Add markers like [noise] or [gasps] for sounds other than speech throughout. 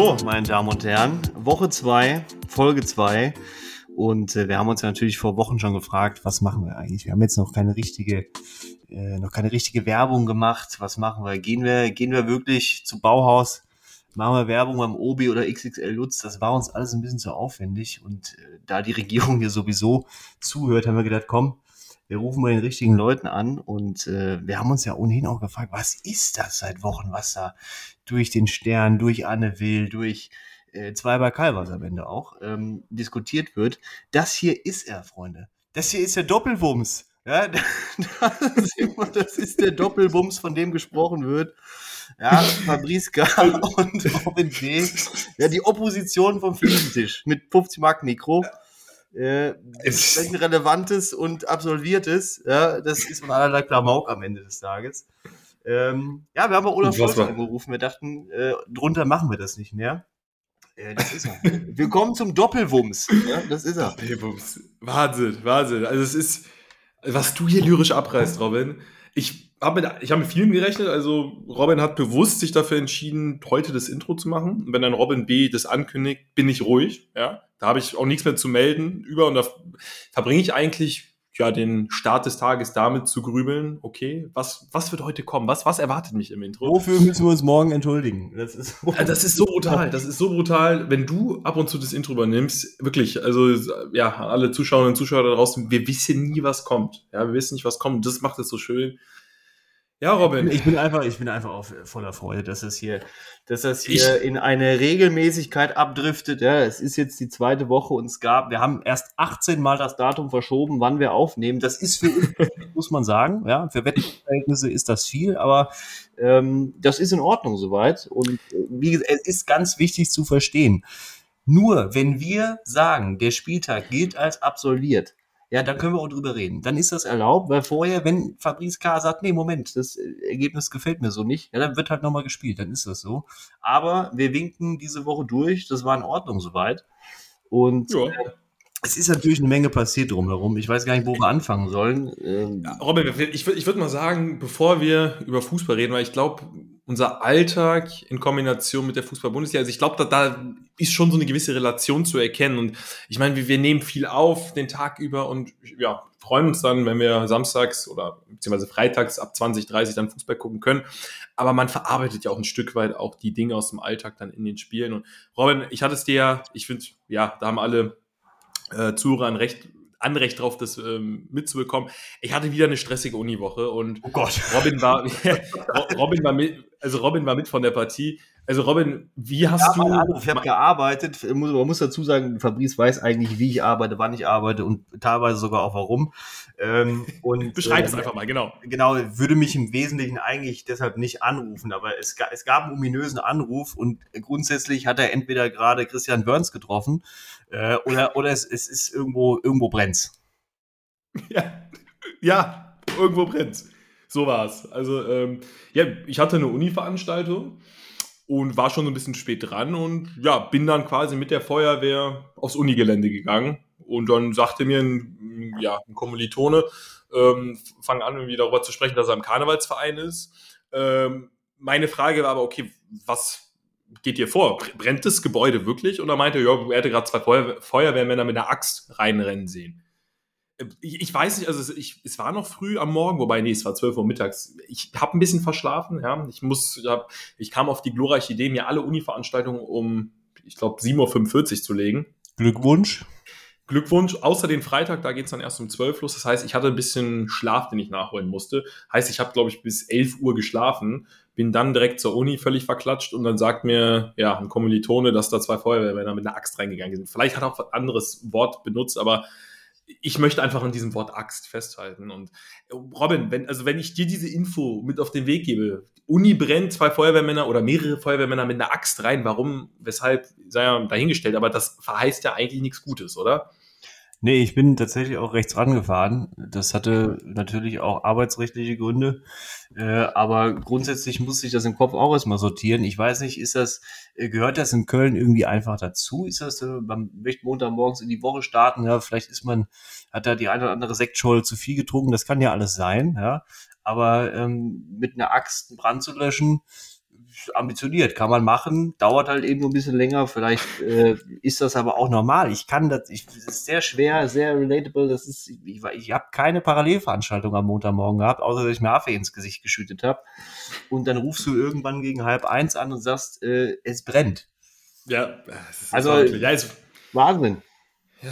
Hallo, meine Damen und Herren. Woche 2, Folge 2. Und äh, wir haben uns ja natürlich vor Wochen schon gefragt, was machen wir eigentlich? Wir haben jetzt noch keine richtige, äh, noch keine richtige Werbung gemacht. Was machen wir? Gehen wir, gehen wir wirklich zu Bauhaus? Machen wir Werbung beim Obi oder XXL Lutz? Das war uns alles ein bisschen zu aufwendig. Und äh, da die Regierung hier sowieso zuhört, haben wir gedacht, komm, wir rufen mal den richtigen Leuten an und äh, wir haben uns ja ohnehin auch gefragt, was ist das seit Wochen, was da durch den Stern, durch Anne Will, durch äh, zwei bei Calvas am Ende auch ähm, diskutiert wird. Das hier ist er, Freunde. Das hier ist der Doppelwumms. Ja, [laughs] das das ist der Doppelwumms, von dem gesprochen wird. Ja, Fabrice K. [laughs] und Robin B. Ja, die Opposition vom Fliegentisch mit 50 Mark Mikro äh, Relevantes und Absolviertes. Ja, das ist von allerlei Klamauk am Ende des Tages. Ähm, ja, wir haben bei Olaf Scholz angerufen. Wir dachten, äh, drunter machen wir das nicht mehr. Äh, das ist er. [laughs] Willkommen zum Doppelwumms. Ja, das ist er. Doppelwumms. Wahnsinn, Wahnsinn. Also es ist, was du hier lyrisch abreißt, Robin. Ich habe mit, ich hab mit vielen gerechnet. Also Robin hat bewusst sich dafür entschieden, heute das Intro zu machen. Und wenn dann Robin B. das ankündigt, bin ich ruhig. Ja, da habe ich auch nichts mehr zu melden über und da verbringe ich eigentlich ja den Start des Tages damit zu grübeln. Okay, was was wird heute kommen? Was was erwartet mich im Intro? Wofür müssen wir uns morgen entschuldigen? Das ist, das ist so brutal. Das ist so brutal, wenn du ab und zu das Intro übernimmst. Wirklich, also ja, alle Zuschauerinnen und Zuschauer da draußen, wir wissen nie, was kommt. Ja, wir wissen nicht, was kommt. Das macht es so schön. Ja, Robin. Ich bin einfach, ich bin einfach auch voller Freude, dass es hier, dass das hier ich, in eine Regelmäßigkeit abdriftet. Ja, es ist jetzt die zweite Woche und es gab, wir haben erst 18 Mal das Datum verschoben, wann wir aufnehmen. Das ist für uns, [laughs] muss man sagen, ja, für Wettverhältnisse ist das viel, aber ähm, das ist in Ordnung soweit. Und äh, wie gesagt, es ist ganz wichtig zu verstehen. Nur wenn wir sagen, der Spieltag gilt als absolviert, ja, dann können wir auch drüber reden. Dann ist das erlaubt, weil vorher, wenn Fabrice K. sagt, nee, Moment, das Ergebnis gefällt mir so nicht, ja, dann wird halt nochmal gespielt, dann ist das so. Aber wir winken diese Woche durch, das war in Ordnung soweit. Und ja. äh, es ist natürlich eine Menge passiert drumherum. Ich weiß gar nicht, wo wir anfangen sollen. Ähm ja, Robin, ich, ich würde mal sagen, bevor wir über Fußball reden, weil ich glaube, unser Alltag in Kombination mit der Fußball-Bundesliga, also ich glaube, da, da ist schon so eine gewisse Relation zu erkennen. Und ich meine, wir, wir nehmen viel auf den Tag über und ja, freuen uns dann, wenn wir samstags oder beziehungsweise freitags ab 20, 30 dann Fußball gucken können. Aber man verarbeitet ja auch ein Stück weit auch die Dinge aus dem Alltag dann in den Spielen. Und Robin, ich hatte es dir ja, ich finde, ja, da haben alle äh, Zuhörer ein recht Anrecht drauf, das ähm, mitzubekommen. Ich hatte wieder eine stressige Uniwoche und oh Gott. Robin war [laughs] Robin war mit, also Robin war mit von der Partie. Also Robin, wie hast ja, du? Ich habe gearbeitet. Man muss dazu sagen, Fabrice weiß eigentlich, wie ich arbeite, wann ich arbeite und teilweise sogar auch warum. Ähm, [laughs] und beschreib äh, es einfach mal, genau. Genau, würde mich im Wesentlichen eigentlich deshalb nicht anrufen, aber es, es gab einen ominösen Anruf und grundsätzlich hat er entweder gerade Christian Burns getroffen äh, oder oder es, es ist irgendwo irgendwo brennt's. [laughs] Ja, ja, irgendwo brennt's. So war's. Also ähm, ja, ich hatte eine Uni-Veranstaltung und war schon so ein bisschen spät dran und ja, bin dann quasi mit der Feuerwehr aufs Unigelände gegangen und dann sagte mir ein, ja, ein Kommilitone, ähm, fang an, irgendwie darüber zu sprechen, dass er im Karnevalsverein ist. Ähm, meine Frage war aber, okay, was geht dir vor? Brennt das Gebäude wirklich? Und er meinte, ja, er hätte gerade zwei Feuer Feuerwehrmänner mit einer Axt reinrennen sehen ich weiß nicht, also ich, es war noch früh am Morgen, wobei, nee, es war 12 Uhr mittags. Ich habe ein bisschen verschlafen, ja. Ich muss, ich kam auf die glorreiche Idee, mir alle Uni-Veranstaltungen um, ich glaube, 7.45 Uhr zu legen. Glückwunsch. Glückwunsch, außer den Freitag, da geht es dann erst um 12 los. Das heißt, ich hatte ein bisschen Schlaf, den ich nachholen musste. Heißt, ich habe, glaube ich, bis 11 Uhr geschlafen, bin dann direkt zur Uni völlig verklatscht und dann sagt mir, ja, ein Kommilitone, dass da zwei Feuerwehrmänner mit einer Axt reingegangen sind. Vielleicht hat er auch ein anderes Wort benutzt, aber ich möchte einfach an diesem Wort Axt festhalten. Und Robin, wenn, also wenn ich dir diese Info mit auf den Weg gebe, Uni brennt, zwei Feuerwehrmänner oder mehrere Feuerwehrmänner mit einer Axt rein, warum, weshalb, sei ja dahingestellt, aber das verheißt ja eigentlich nichts Gutes, oder? Nee, ich bin tatsächlich auch rechts rangefahren. Das hatte natürlich auch arbeitsrechtliche Gründe. Äh, aber grundsätzlich muss ich das im Kopf auch erstmal sortieren. Ich weiß nicht, ist das, äh, gehört das in Köln irgendwie einfach dazu? Ist das, äh, man möchte Montagmorgens in die Woche starten, ja, vielleicht ist man, hat da die eine oder andere Sektscholle zu viel getrunken, das kann ja alles sein, ja. Aber ähm, mit einer Axt einen Brand zu löschen, ambitioniert, kann man machen, dauert halt eben nur ein bisschen länger. Vielleicht äh, ist das aber auch normal. Ich kann das, ich, das ist sehr schwer, sehr relatable. Das ist, ich, ich habe keine Parallelveranstaltung am Montagmorgen gehabt, außer dass ich mir Affe ins Gesicht geschüttet habe. Und dann rufst du irgendwann gegen halb eins an und sagst, äh, es brennt. Ja, also ja, Wahnsinn. Ja.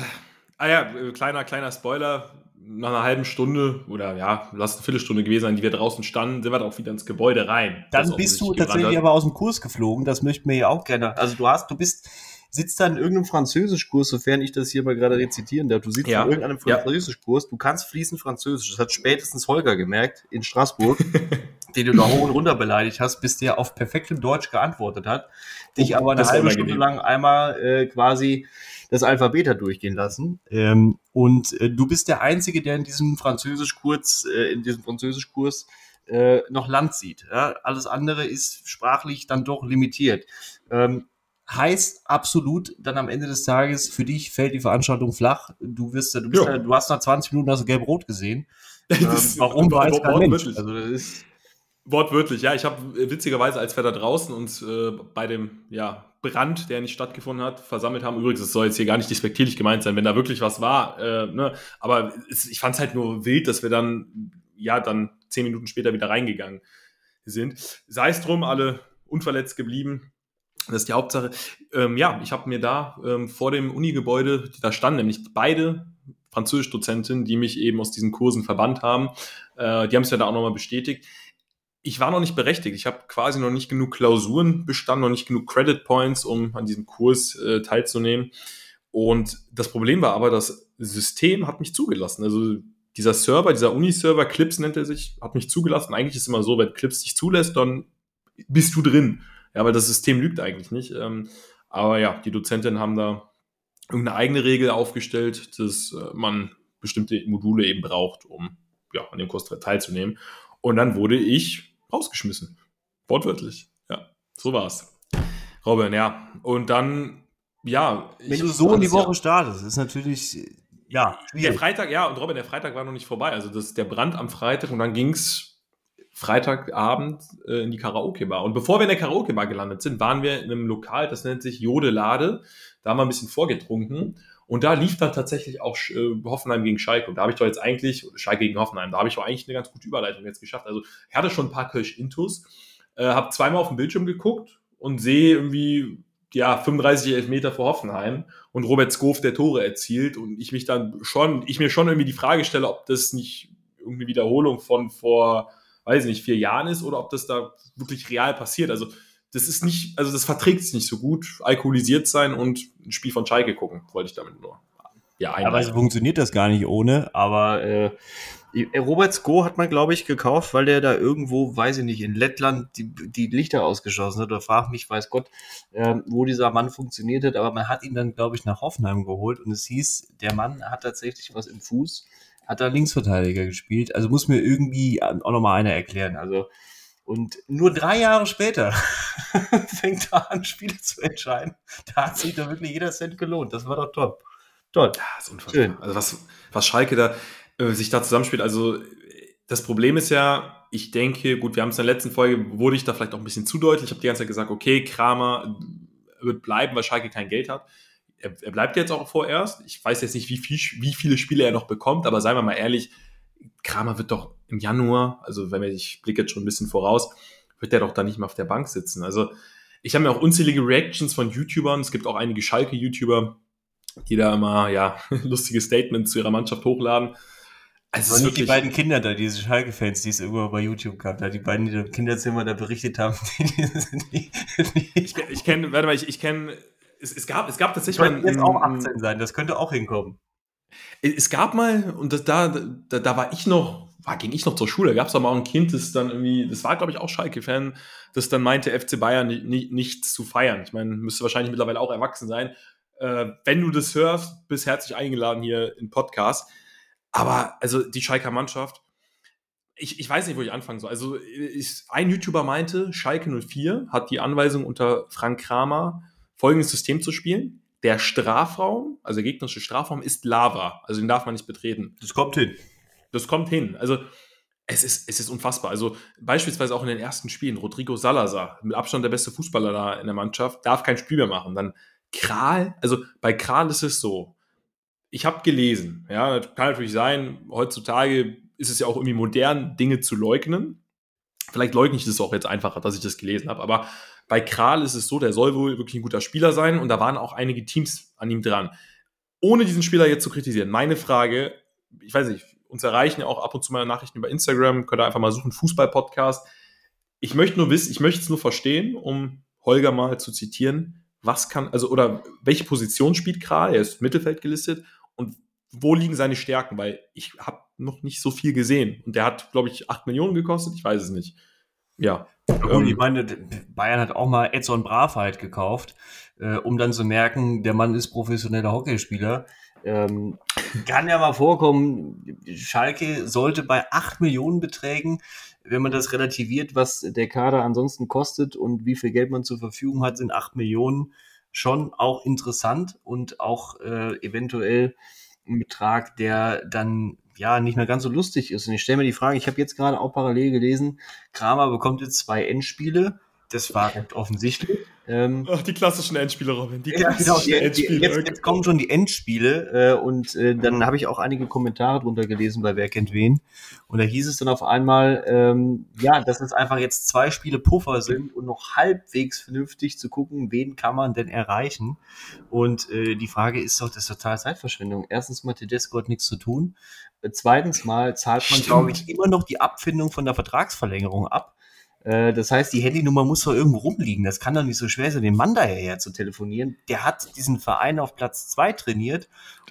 Ah ja, kleiner, kleiner Spoiler nach einer halben Stunde oder ja, lass eine Viertelstunde gewesen sein, die wir draußen standen, sind wir auch wieder ins Gebäude rein. Dann bist du tatsächlich aber aus dem Kurs geflogen, das möchten wir ja auch gerne. Also du hast, du bist, sitzt da in irgendeinem Französischkurs, sofern ich das hier mal gerade rezitieren darf. Du sitzt ja. in irgendeinem Französischkurs, du kannst fließend Französisch. Das hat spätestens Holger gemerkt in Straßburg, [laughs] den du da hoch und runter beleidigt hast, bis der auf perfektem Deutsch geantwortet hat, dich oh, aber eine halbe Stunde lang einmal äh, quasi das Alphabet hat durchgehen lassen. Ähm, und äh, du bist der Einzige, der in diesem Französischkurs, äh, in diesem Französischkurs äh, noch Land sieht. Ja? Alles andere ist sprachlich dann doch limitiert. Ähm, heißt absolut dann am Ende des Tages, für dich fällt die Veranstaltung flach. Du wirst, du, bist, ja. du hast nach 20 Minuten also gelb-rot gesehen. [laughs] Ähm, warum weiß kein Mensch. Also das ist Wortwörtlich, ja. Ich habe witzigerweise, als wir da draußen uns äh, bei dem ja, Brand, der nicht stattgefunden hat, versammelt haben. Übrigens, es soll jetzt hier gar nicht despektierlich gemeint sein, wenn da wirklich was war. Äh, ne? Aber es, ich fand es halt nur wild, dass wir dann, ja, dann zehn Minuten später wieder reingegangen sind. Sei es drum, alle unverletzt geblieben. Das ist die Hauptsache. Ähm, ja, ich habe mir da ähm, vor dem Uni-Gebäude, da standen nämlich beide Französisch-Dozentinnen, die mich eben aus diesen Kursen verbannt haben. Äh, die haben es ja da auch nochmal bestätigt ich war noch nicht berechtigt. Ich habe quasi noch nicht genug Klausuren bestanden, noch nicht genug Credit Points, um an diesem Kurs äh, teilzunehmen. Und das Problem war aber, das System hat mich zugelassen. Also dieser Server, dieser Uni-Server, Clips nennt er sich, hat mich zugelassen. Eigentlich ist es immer so, wenn Clips dich zulässt, dann bist du drin. Ja, weil das System lügt eigentlich nicht. Ähm, aber ja, die Dozentinnen haben da irgendeine eigene Regel aufgestellt, dass äh, man bestimmte Module eben braucht, um ja, an dem Kurs teilzunehmen. Und dann wurde ich rausgeschmissen. Wortwörtlich. Ja, so war's. Robin, ja. Und dann, ja. Wenn du so in die Woche ja, startest, ist natürlich, ja. Der Freitag, ja, und Robin, der Freitag war noch nicht vorbei. Also das der Brand am Freitag und dann ging's Freitagabend äh, in die Karaoke-Bar. Und bevor wir in der Karaoke-Bar gelandet sind, waren wir in einem Lokal, das nennt sich Jodelade. Da haben wir ein bisschen vorgetrunken. Und da lief dann tatsächlich auch äh, Hoffenheim gegen Schalke. Und da habe ich doch jetzt eigentlich, Schalke gegen Hoffenheim, da habe ich doch eigentlich eine ganz gute Überleitung jetzt geschafft. Also ich hatte schon ein paar Kölsch-Intus, äh, habe zweimal auf den Bildschirm geguckt und sehe irgendwie, ja, 35 Elfmeter vor Hoffenheim und Robert Skof der Tore erzielt und ich mich dann schon, ich mir schon irgendwie die Frage stelle, ob das nicht irgendeine Wiederholung von vor, weiß ich nicht, vier Jahren ist oder ob das da wirklich real passiert. Also das ist nicht, also das verträgt es nicht so gut, alkoholisiert sein und ein Spiel von Schalke gucken, wollte ich damit nur. Ja, aber so funktioniert das gar nicht ohne, aber äh, Robert Sko hat man, glaube ich, gekauft, weil der da irgendwo, weiß ich nicht, in Lettland die, die Lichter ausgeschossen hat. Oder frag mich, weiß Gott, äh, wo dieser Mann funktioniert hat. Aber man hat ihn dann, glaube ich, nach Hoffenheim geholt und es hieß, der Mann hat tatsächlich was im Fuß, hat da Linksverteidiger gespielt. Also muss mir irgendwie auch nochmal einer erklären. Also und nur drei Jahre später [laughs] fängt er an, Spiele zu entscheiden. Da hat sich da wirklich jeder Cent gelohnt. Das war doch top. Toll. Ja, ist unfassbar. Schön. Also was, was Schalke da äh, sich da zusammenspielt. Also das Problem ist ja, ich denke, gut, wir haben es in der letzten Folge, wurde ich da vielleicht auch ein bisschen zu deutlich. Ich habe die ganze Zeit gesagt, okay, Kramer wird bleiben, weil Schalke kein Geld hat. Er, er bleibt jetzt auch vorerst. Ich weiß jetzt nicht, wie, viel, wie viele Spiele er noch bekommt, aber seien wir mal ehrlich, Kramer wird doch im Januar, also wenn ich blicke jetzt schon ein bisschen voraus, wird der doch da nicht mehr auf der Bank sitzen. Also ich habe mir auch unzählige Reactions von YouTubern, es gibt auch einige Schalke-YouTuber, die da immer, ja, [laughs] lustige Statements zu ihrer Mannschaft hochladen. Also es nicht die beiden Kinder da, diese Schalke-Fans, die es irgendwo bei YouTube gab, da die beiden, die im Kinderzimmer da berichtet haben. [laughs] Die, die, ich ich kenne, warte mal, ich, ich kenne, es, es, gab, es gab tatsächlich mal. jetzt auch 18 sein, das könnte auch hinkommen. Es gab mal, und das, da, da, da war ich noch, war, ging ich noch zur Schule, gab es aber auch ein Kind, das dann irgendwie, das war glaube ich auch Schalke-Fan, das dann meinte, FC Bayern nicht, nichts zu feiern. Ich meine, müsste wahrscheinlich mittlerweile auch erwachsen sein. Äh, wenn du das hörst, bist herzlich eingeladen hier im Podcast. Aber also die Schalker Mannschaft, ich, ich weiß nicht, wo ich anfangen soll. Also ich, ein YouTuber meinte, Schalke 04 hat die Anweisung unter Frank Kramer, folgendes System zu spielen der Strafraum, also der gegnerische Strafraum, ist Lava. Also den darf man nicht betreten. Das kommt hin. Das kommt hin. Also es ist, es ist unfassbar. Also beispielsweise auch in den ersten Spielen, Rodrigo Salazar, mit Abstand der beste Fußballer da in der Mannschaft, darf kein Spiel mehr machen. Dann Kral, also bei Kral ist es so, ich habe gelesen, ja, kann natürlich sein, heutzutage ist es ja auch irgendwie modern, Dinge zu leugnen. Vielleicht leugne ich das auch jetzt einfacher, dass ich das gelesen habe, aber bei Kral ist es so, der soll wohl wirklich ein guter Spieler sein und da waren auch einige Teams an ihm dran. Ohne diesen Spieler jetzt zu kritisieren, meine Frage, ich weiß nicht, uns erreichen ja auch ab und zu mal Nachrichten über Instagram, könnt ihr einfach mal suchen, Fußball-Podcast. Ich möchte nur wissen, ich möchte es nur verstehen, um Holger mal zu zitieren, was kann, also, oder welche Position spielt Kral? Er ist Mittelfeld gelistet und wo liegen seine Stärken? Weil ich habe noch nicht so viel gesehen und der hat, glaube ich, 8 Millionen gekostet, ich weiß es nicht. Ja. Gut, ähm, ich meine, Bayern hat auch mal Edson Bravheit gekauft, äh, um dann zu merken, der Mann ist professioneller Hockeyspieler. Ähm, kann ja mal vorkommen, Schalke sollte bei 8 Millionen Beträgen, wenn man das relativiert, was der Kader ansonsten kostet und wie viel Geld man zur Verfügung hat, sind 8 Millionen schon auch interessant und auch äh, eventuell ein Betrag, der dann ja nicht mehr ganz so lustig ist. Und ich stelle mir die Frage, ich habe jetzt gerade auch parallel gelesen, Kramer bekommt jetzt zwei Endspiele das war offensichtlich. Ähm, Ach, die klassischen Endspiele, Robin. Die ja, genau, die, Endspiele. Jetzt, jetzt, kommen schon die Endspiele äh, und äh, dann habe ich auch einige Kommentare drunter gelesen bei Wer kennt wen. Und da hieß es dann auf einmal, ähm, ja, dass es einfach jetzt zwei Spiele Puffer sind und noch halbwegs vernünftig zu gucken, wen kann man denn erreichen. Und äh, die Frage ist doch, das ist total Zeitverschwendung. Erstens mal, Tedesco hat nichts zu tun. Zweitens mal zahlt man, glaube ich, immer noch die Abfindung von der Vertragsverlängerung ab. Äh, das heißt, die Handynummer muss doch irgendwo rumliegen. Das kann doch nicht so schwer sein, den Mann daher zu telefonieren. Der hat diesen Verein auf Platz zwei trainiert,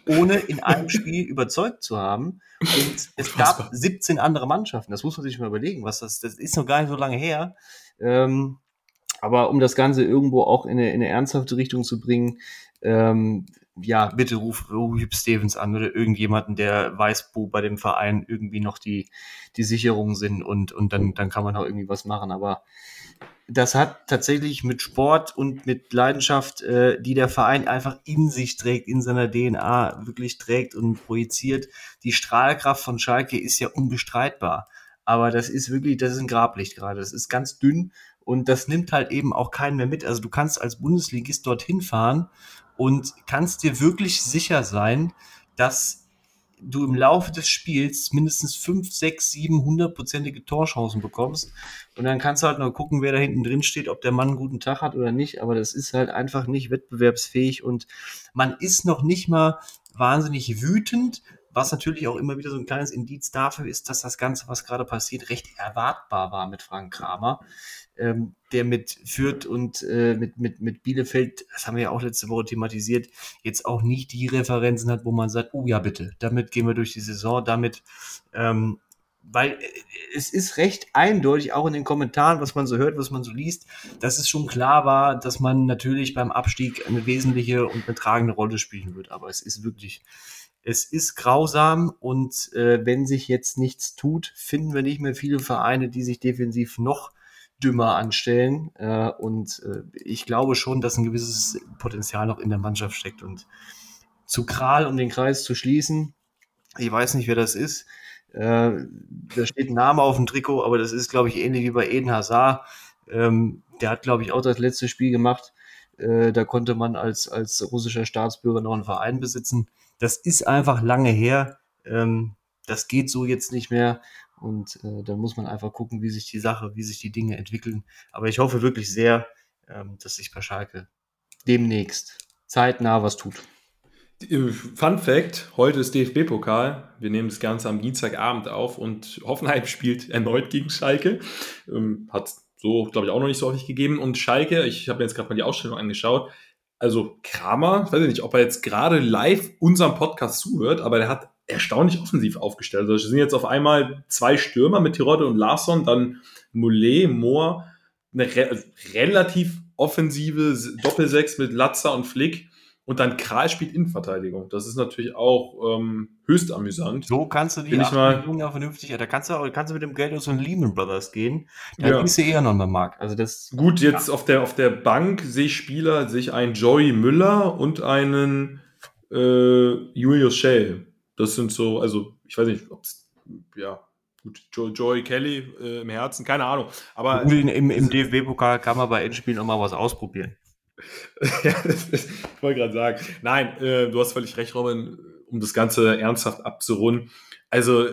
ohne in einem [laughs] Spiel überzeugt zu haben. Und es gab 17 andere Mannschaften. Das muss man sich mal überlegen, was das, das ist noch gar nicht so lange her. Ähm, aber um das Ganze irgendwo auch in eine, in eine ernsthafte Richtung zu bringen, ähm, ja, bitte ruf, ruf Stevens an oder irgendjemanden, der weiß, wo bei dem Verein irgendwie noch die, die Sicherungen sind und, und dann, dann kann man auch irgendwie was machen. Aber das hat tatsächlich mit Sport und mit Leidenschaft, äh, die der Verein einfach in sich trägt, in seiner DNA wirklich trägt und projiziert. Die Strahlkraft von Schalke ist ja unbestreitbar. Aber das ist wirklich, das ist ein Grablicht gerade. Das ist ganz dünn und das nimmt halt eben auch keinen mehr mit. Also du kannst als Bundesligist dorthin fahren und kannst dir wirklich sicher sein, dass du im Laufe des Spiels mindestens 5, 6, 7 hundertprozentige Torchancen bekommst. Und dann kannst du halt noch gucken, wer da hinten drin steht, ob der Mann einen guten Tag hat oder nicht. Aber das ist halt einfach nicht wettbewerbsfähig und man ist noch nicht mal wahnsinnig wütend, was natürlich auch immer wieder so ein kleines Indiz dafür ist, dass das Ganze, was gerade passiert, recht erwartbar war mit Frank Kramer ähm, der mit Fürth und äh, mit, mit, mit Bielefeld, das haben wir ja auch letzte Woche thematisiert, jetzt auch nicht die Referenzen hat, wo man sagt, oh ja, bitte, damit gehen wir durch die Saison, damit, ähm, weil äh, es ist recht eindeutig, auch in den Kommentaren, was man so hört, was man so liest, dass es schon klar war, dass man natürlich beim Abstieg eine wesentliche und eine tragende Rolle spielen wird. Aber es ist wirklich, es ist grausam und äh, wenn sich jetzt nichts tut, finden wir nicht mehr viele Vereine, die sich defensiv noch dümmer anstellen. Äh, und äh, ich glaube schon, dass ein gewisses Potenzial noch in der Mannschaft steckt. Und zu Kral, um den Kreis zu schließen, ich weiß nicht, wer das ist. Äh, da steht ein Name auf dem Trikot, aber das ist, glaube ich, ähnlich wie bei Eden Hazard. Ähm, der hat, glaube ich, auch das letzte Spiel gemacht. Äh, da konnte man als, als russischer Staatsbürger noch einen Verein besitzen. Das ist einfach lange her. Ähm, das geht so jetzt nicht mehr. Und äh, dann muss man einfach gucken, wie sich die Sache, wie sich die Dinge entwickeln. Aber ich hoffe wirklich sehr, ähm, dass sich bei Schalke demnächst zeitnah was tut. Äh, Fun Fact: Heute ist DFB-Pokal. Wir nehmen das Ganze am Dienstagabend auf und Hoffenheim [laughs] spielt erneut gegen Schalke. Ähm, hat so, glaube ich, auch noch nicht so häufig gegeben. Und Schalke, ich habe mir jetzt gerade mal die Ausstellung angeschaut. Also Kramer, ich weiß nicht, ob er jetzt gerade live unserem Podcast zuhört, aber der hat erstaunlich offensiv aufgestellt. Also es sind jetzt auf einmal zwei Stürmer mit Tirode und Larsson, dann Moulet, Mohr, eine re relativ offensive Doppelsechs mit Latzer und Flick und dann Kral spielt Innenverteidigung. Das ist natürlich auch ähm, höchst amüsant. So kannst du die ich mal, ja vernünftig, da kannst du, kannst du mit dem Geld aus so Lehman Brothers gehen. Da ja. gehst du eher noch mal Mark. Also das, Gut, jetzt ja. auf, der, auf der Bank sehe ich Spieler, sehe ich einen Joey Müller und einen äh, Julius Schell. Das sind so, also ich weiß nicht, ob es, ja, gut, Joy, Joy Kelly äh, im Herzen, keine Ahnung. Aber im, im, im DFB-Pokal kann man bei Endspielen auch mal was ausprobieren. [laughs] ja, das, das, ich wollte gerade sagen. Nein, äh, du hast völlig recht, Robin, um das Ganze ernsthaft abzurunden. Also,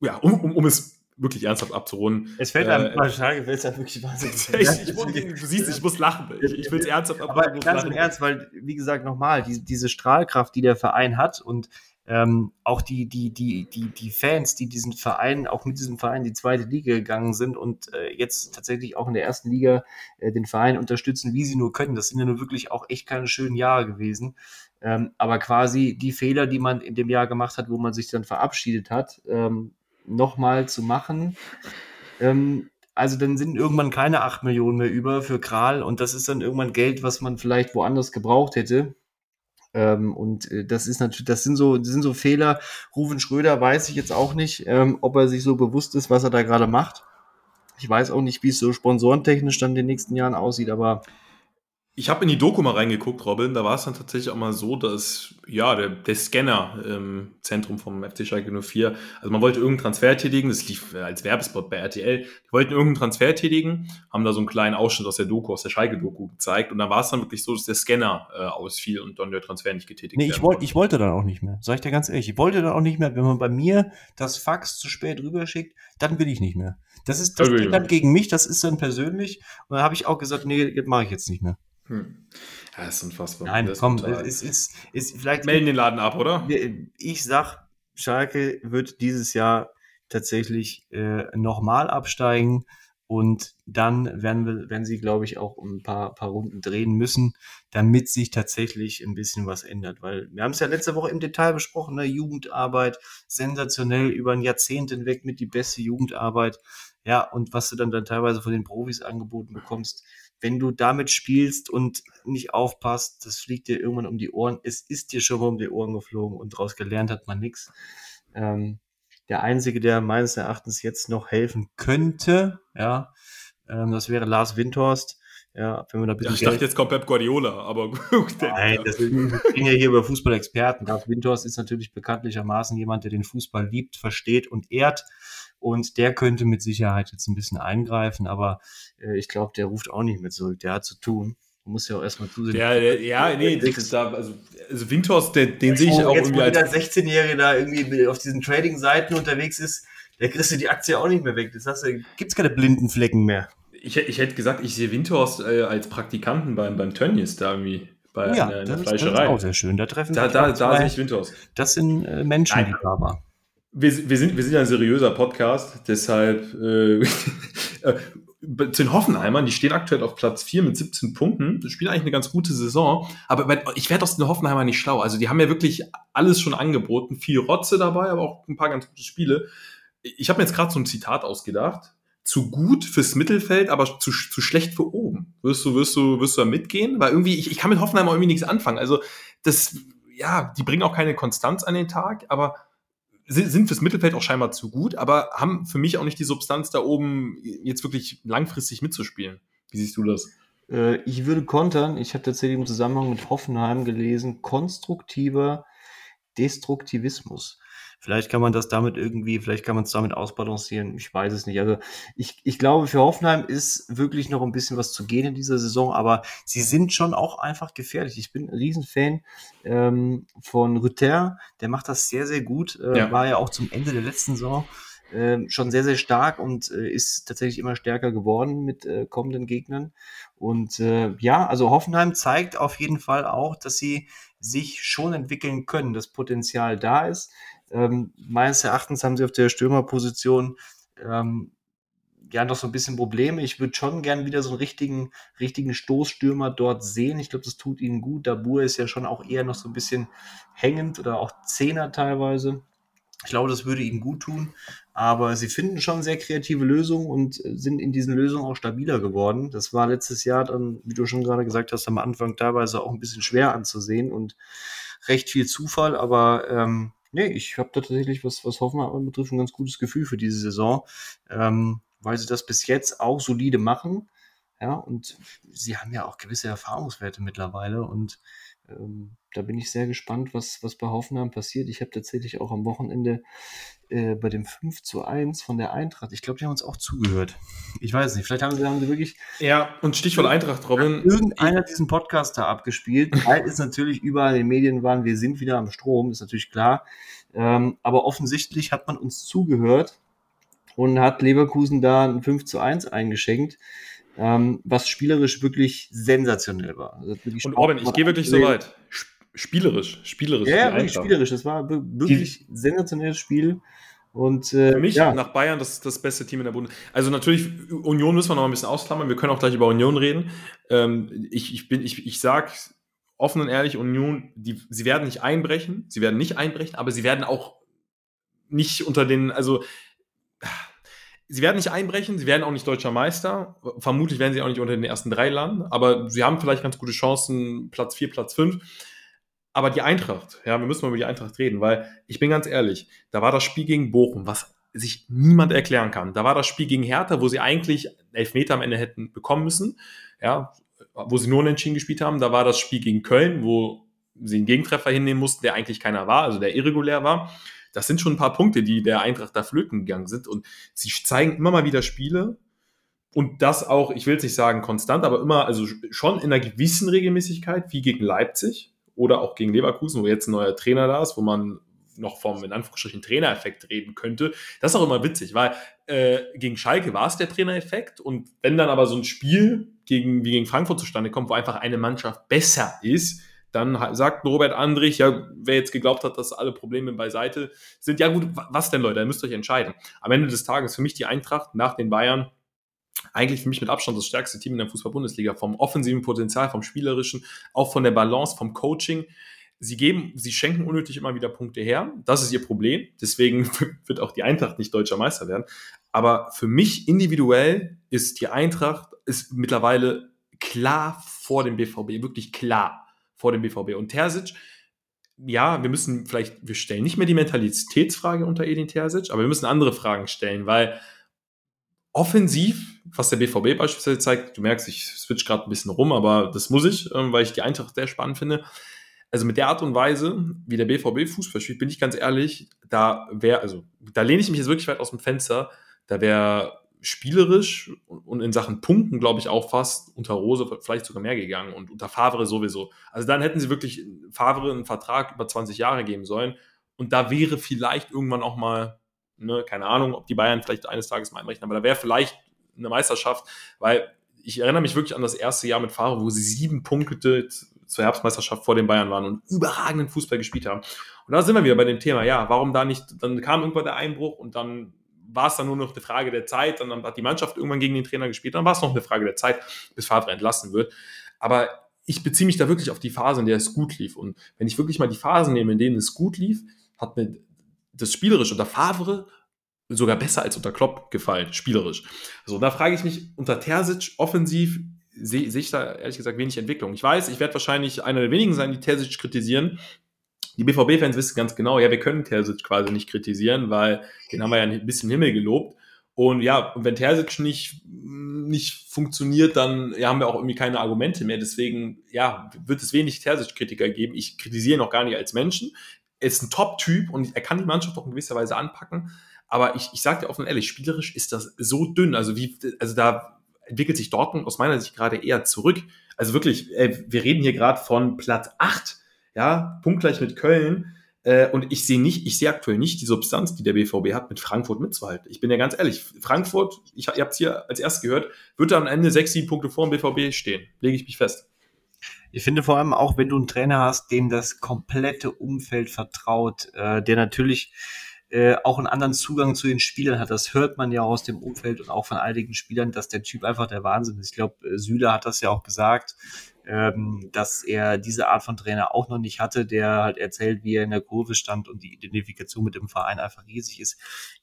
ja, um, um, um es wirklich ernsthaft abzurunden. Es fällt einem äh, bei Schalke fällt es wirklich wahnsinnig. [laughs] ich, ich, du siehst, ich muss lachen. Ich, ich will es ernsthaft abrunden. Aber ganz im Ernst, weil, wie gesagt, nochmal, die, diese Strahlkraft, die der Verein hat und ähm, auch die, die, die, die, die Fans, die diesen Verein, auch mit diesem Verein die zweite Liga gegangen sind und äh, jetzt tatsächlich auch in der ersten Liga äh, den Verein unterstützen, wie sie nur können. Das sind ja nur wirklich auch echt keine schönen Jahre gewesen. Ähm, aber quasi die Fehler, die man in dem Jahr gemacht hat, wo man sich dann verabschiedet hat, ähm, nochmal zu machen. Ähm, also dann sind irgendwann keine 8 Millionen mehr über für Kral und das ist dann irgendwann Geld, was man vielleicht woanders gebraucht hätte. Ähm, und äh, das ist natürlich, das sind so, das sind so Fehler. Rufen Schröder weiß ich jetzt auch nicht, ähm, ob er sich so bewusst ist, was er da gerade macht. Ich weiß auch nicht, wie es so sponsorentechnisch dann in den nächsten Jahren aussieht, aber ich habe in die Doku mal reingeguckt, Robin. Da war es dann tatsächlich auch mal so, dass ja der, der Scanner im Zentrum vom FC Schalke 04, also man wollte irgendeinen Transfer tätigen, das lief als Werbespot bei RTL. Die wollten irgendeinen Transfer tätigen, haben da so einen kleinen Ausschnitt aus der Doku, aus der Schalke-Doku gezeigt. Und dann war es dann wirklich so, dass der Scanner äh, ausfiel und dann der Transfer nicht getätigt nee, ich wollte. Ich wollte dann auch nicht mehr. Sag ich dir ganz ehrlich, ich wollte dann auch nicht mehr. Wenn man bei mir das Fax zu spät rüberschickt, dann will ich nicht mehr. Das ist das geht dann gegen mich, das ist dann persönlich. Und dann habe ich auch gesagt, nee, das mache ich jetzt nicht mehr. Hm. Ja, ist unfassbar. Nein, das komm, ist, ist, ist, vielleicht. Melden den Laden ab, oder? Ich sag, Schalke wird dieses Jahr tatsächlich äh, nochmal absteigen und dann werden, wir, werden sie, glaube ich, auch ein paar, paar Runden drehen müssen, damit sich tatsächlich ein bisschen was ändert. Weil wir haben es ja letzte Woche im Detail besprochen, ne? Jugendarbeit, sensationell, über ein Jahrzehnt hinweg mit die beste Jugendarbeit. Ja, und was du dann, dann teilweise von den Profis angeboten bekommst, wenn du damit spielst und nicht aufpasst, das fliegt dir irgendwann um die Ohren. Es ist dir schon mal um die Ohren geflogen und daraus gelernt hat man nichts. Ähm, der einzige, der meines Erachtens jetzt noch helfen könnte, ja, ähm, das wäre Lars Windhorst. Ja, wenn wir da bitte. Ja, ich dachte, jetzt kommt Pep Guardiola, aber [laughs] gut. Nein, ja. das ging ja hier über Fußballexperten. Lars Windhorst ist natürlich bekanntlichermaßen jemand, der den Fußball liebt, versteht und ehrt. Und der könnte mit Sicherheit jetzt ein bisschen eingreifen, aber äh, ich glaube, der ruft auch nicht mehr zurück. Der hat zu tun. Man muss ja auch erstmal zusehen. Der, der, ja, nee, das da, also, also Windhorst, den, den sehe ich auch jetzt, irgendwie als... der 16-Jährige da irgendwie auf diesen Trading-Seiten unterwegs ist, der kriegst du die Aktie auch nicht mehr weg. Das heißt, da gibt es keine blinden Flecken mehr. Ich, ich hätte gesagt, ich sehe Windhorst äh, als Praktikanten beim, beim Tönnies da irgendwie bei ja, einer, einer Fleischerei. Das ist auch sehr schön. Da treffen da, da, da sehe ich Windhorst. Das sind äh, Menschen, die da waren wir, wir, sind, wir sind ein seriöser Podcast, deshalb äh, [laughs] zu den Hoffenheimern, die stehen aktuell auf Platz 4 mit 17 Punkten, das spielen eigentlich eine ganz gute Saison, aber ich werde aus den Hoffenheimer nicht schlau. Also die haben ja wirklich alles schon angeboten, viel Rotze dabei, aber auch ein paar ganz gute Spiele. Ich habe mir jetzt gerade so ein Zitat ausgedacht. Zu gut fürs Mittelfeld, aber zu, zu schlecht für oben. Wirst du, wirst du, wirst du da mitgehen? Weil irgendwie, ich, ich kann mit Hoffenheim auch irgendwie nichts anfangen. Also, das, ja, die bringen auch keine Konstanz an den Tag, aber sind fürs Mittelfeld auch scheinbar zu gut, aber haben für mich auch nicht die Substanz da oben jetzt wirklich langfristig mitzuspielen. Wie siehst du das? Äh, ich würde kontern. Ich habe tatsächlich im Zusammenhang mit Hoffenheim gelesen, konstruktiver Destruktivismus. Vielleicht kann man das damit irgendwie, vielleicht kann man es damit ausbalancieren. Ich weiß es nicht. Also ich, ich glaube, für Hoffenheim ist wirklich noch ein bisschen was zu gehen in dieser Saison, aber sie sind schon auch einfach gefährlich. Ich bin ein Riesenfan ähm, von Rütter. Der macht das sehr, sehr gut. Äh, ja. War ja auch zum Ende der letzten Saison äh, schon sehr, sehr stark und äh, ist tatsächlich immer stärker geworden mit äh, kommenden Gegnern. Und äh, ja, also Hoffenheim zeigt auf jeden Fall auch, dass sie sich schon entwickeln können, das Potenzial da ist. Ähm, meines Erachtens haben sie auf der Stürmerposition ähm, ja noch so ein bisschen Probleme. Ich würde schon gern wieder so einen richtigen, richtigen Stoßstürmer dort sehen. Ich glaube, das tut ihnen gut. Dabur ist ja schon auch eher noch so ein bisschen hängend oder auch Zehner teilweise. Ich glaube, das würde ihnen gut tun. Aber sie finden schon sehr kreative Lösungen und sind in diesen Lösungen auch stabiler geworden. Das war letztes Jahr dann, wie du schon gerade gesagt hast, am Anfang teilweise auch ein bisschen schwer anzusehen und recht viel Zufall. Aber ähm, nee, ich habe tatsächlich, was, was Hoffenheim betrifft, ein ganz gutes Gefühl für diese Saison, ähm, weil sie das bis jetzt auch solide machen. Ja, und sie haben ja auch gewisse Erfahrungswerte mittlerweile und ähm, da bin ich sehr gespannt, was, was bei Hoffenheim passiert. Ich habe tatsächlich auch am Wochenende äh, bei dem 5 zu 1 von der Eintracht, ich glaube, die haben uns auch zugehört. Ich weiß nicht, vielleicht haben sie, haben sie wirklich. Ja, und Stichwort Eintracht, Robin. Irgendeiner diesen Podcast da abgespielt, [laughs] weil es natürlich überall in den Medien waren, wir sind wieder am Strom, ist natürlich klar. Ähm, aber offensichtlich hat man uns zugehört und hat Leverkusen da ein 5 zu 1 eingeschenkt ähm, was spielerisch wirklich sensationell war. Also und Robin, ich gehe wirklich so weit. Spielerisch, spielerisch. Ja, wirklich spielerisch. Das war wirklich ein sensationelles Spiel. Und, äh, Für mich ja. nach Bayern das, das beste Team in der Bundesliga. Also natürlich, Union müssen wir noch ein bisschen ausklammern. Wir können auch gleich über Union reden. Ähm, ich, ich, bin, ich, ich sag offen und ehrlich, Union, die, sie werden nicht einbrechen, sie werden nicht einbrechen, aber sie werden auch nicht unter den, also Sie werden nicht einbrechen, sie werden auch nicht deutscher Meister. Vermutlich werden sie auch nicht unter den ersten drei landen, aber sie haben vielleicht ganz gute Chancen, Platz 4, Platz 5. Aber die Eintracht, ja, wir müssen mal über die Eintracht reden, weil ich bin ganz ehrlich, da war das Spiel gegen Bochum, was sich niemand erklären kann. Da war das Spiel gegen Hertha, wo sie eigentlich Elfmeter am Ende hätten bekommen müssen, ja, wo sie nur unentschieden gespielt haben. Da war das Spiel gegen Köln, wo sie einen Gegentreffer hinnehmen mussten, der eigentlich keiner war, also der irregulär war das sind schon ein paar Punkte, die der Eintracht da flöten gegangen sind. Und sie zeigen immer mal wieder Spiele. Und das auch, ich will es nicht sagen konstant, aber immer, also schon in einer gewissen Regelmäßigkeit, wie gegen Leipzig oder auch gegen Leverkusen, wo jetzt ein neuer Trainer da ist, wo man noch vom, in Anführungsstrichen, Trainereffekt reden könnte. Das ist auch immer witzig, weil äh, gegen Schalke war es der Trainereffekt und wenn dann aber so ein Spiel gegen, wie gegen Frankfurt zustande kommt, wo einfach eine Mannschaft besser ist, dann sagt Robert Andrich, ja, wer jetzt geglaubt hat, dass alle Probleme beiseite sind, ja gut, was denn Leute, ihr müsst euch entscheiden. Am Ende des Tages für mich die Eintracht nach den Bayern eigentlich für mich mit Abstand das stärkste Team in der Fußball-Bundesliga, vom offensiven Potenzial, vom spielerischen, auch von der Balance, vom Coaching. Sie geben, sie schenken unnötig immer wieder Punkte her. Das ist ihr Problem. Deswegen [laughs] wird auch die Eintracht nicht deutscher Meister werden. Aber für mich individuell ist die Eintracht ist mittlerweile klar vor dem BVB, wirklich klar vor dem BVB. Und Terzic, ja, wir müssen vielleicht, wir stellen nicht mehr die Mentalitätsfrage unter Edin Terzic, aber wir müssen andere Fragen stellen, weil offensiv, was der BVB beispielsweise zeigt, du merkst, ich switch gerade ein bisschen rum, aber das muss ich, ähm, weil ich die Eintracht sehr spannend finde. Also mit der Art und Weise, wie der BVB Fußball spielt, bin ich ganz ehrlich, da wäre, also da lehne ich mich jetzt wirklich weit aus dem Fenster, da wäre spielerisch und in Sachen Punkten, glaube ich, auch fast unter Rose vielleicht sogar mehr gegangen und unter Favre sowieso. Also dann hätten sie wirklich Favre einen Vertrag über 20 Jahre geben sollen und da wäre vielleicht irgendwann auch mal, ne, keine Ahnung, ob die Bayern vielleicht eines Tages mal einrechnen, aber da wäre vielleicht eine Meisterschaft, weil ich erinnere mich wirklich an das erste Jahr mit Favre, wo sie sieben Punkte zur Herbstmeisterschaft vor den Bayern waren und überragenden Fußball gespielt haben. Und da sind wir wieder bei dem Thema, ja, warum da nicht, dann kam irgendwann der Einbruch und dann war es dann nur noch eine Frage der Zeit. Dann hat die Mannschaft irgendwann gegen den Trainer gespielt. Dann war es noch eine Frage der Zeit, bis Favre entlassen wird. Aber ich beziehe mich da wirklich auf die Phase, in der es gut lief. Und wenn ich wirklich mal die Phasen nehme, in denen es gut lief, hat mir das spielerisch unter Favre sogar besser als unter Klopp gefallen, spielerisch. So, da frage ich mich, unter Terzic offensiv sehe seh ich da ehrlich gesagt wenig Entwicklung. Ich weiß, ich werde wahrscheinlich einer der wenigen sein, die Terzic kritisieren, die BVB-Fans wissen ganz genau, ja, wir können Terzic quasi nicht kritisieren, weil den haben wir ja ein bisschen Himmel gelobt. Und ja, wenn Terzic nicht, nicht funktioniert, dann ja, haben wir auch irgendwie keine Argumente mehr. Deswegen, ja, wird es wenig Terzic-Kritiker geben. Ich kritisiere ihn auch gar nicht als Menschen. Er ist ein Top-Typ und er kann die Mannschaft auch in gewisser Weise anpacken. Aber ich, ich sage dir offen und ehrlich, spielerisch ist das so dünn. Also wie, also da entwickelt sich Dortmund aus meiner Sicht gerade eher zurück. Also wirklich, ey, wir reden hier gerade von Platz 8 ja, punktgleich mit Köln. Äh, und ich sehe nicht, ich sehe aktuell nicht die Substanz, die der BVB hat, mit Frankfurt mitzuhalten. Ich bin ja ganz ehrlich, Frankfurt, ich, ihr habt es hier als erstes gehört, wird am Ende sechs, sieben Punkte vor dem BVB stehen. Lege ich mich fest. Ich finde vor allem auch, wenn du einen Trainer hast, dem das komplette Umfeld vertraut, äh, der natürlich äh, auch einen anderen Zugang zu den Spielern hat. Das hört man ja aus dem Umfeld und auch von einigen Spielern, dass der Typ einfach der Wahnsinn ist. Ich glaube, äh, Süle hat das ja auch gesagt ähm, dass er diese Art von Trainer auch noch nicht hatte, der halt erzählt, wie er in der Kurve stand und die Identifikation mit dem Verein einfach riesig ist.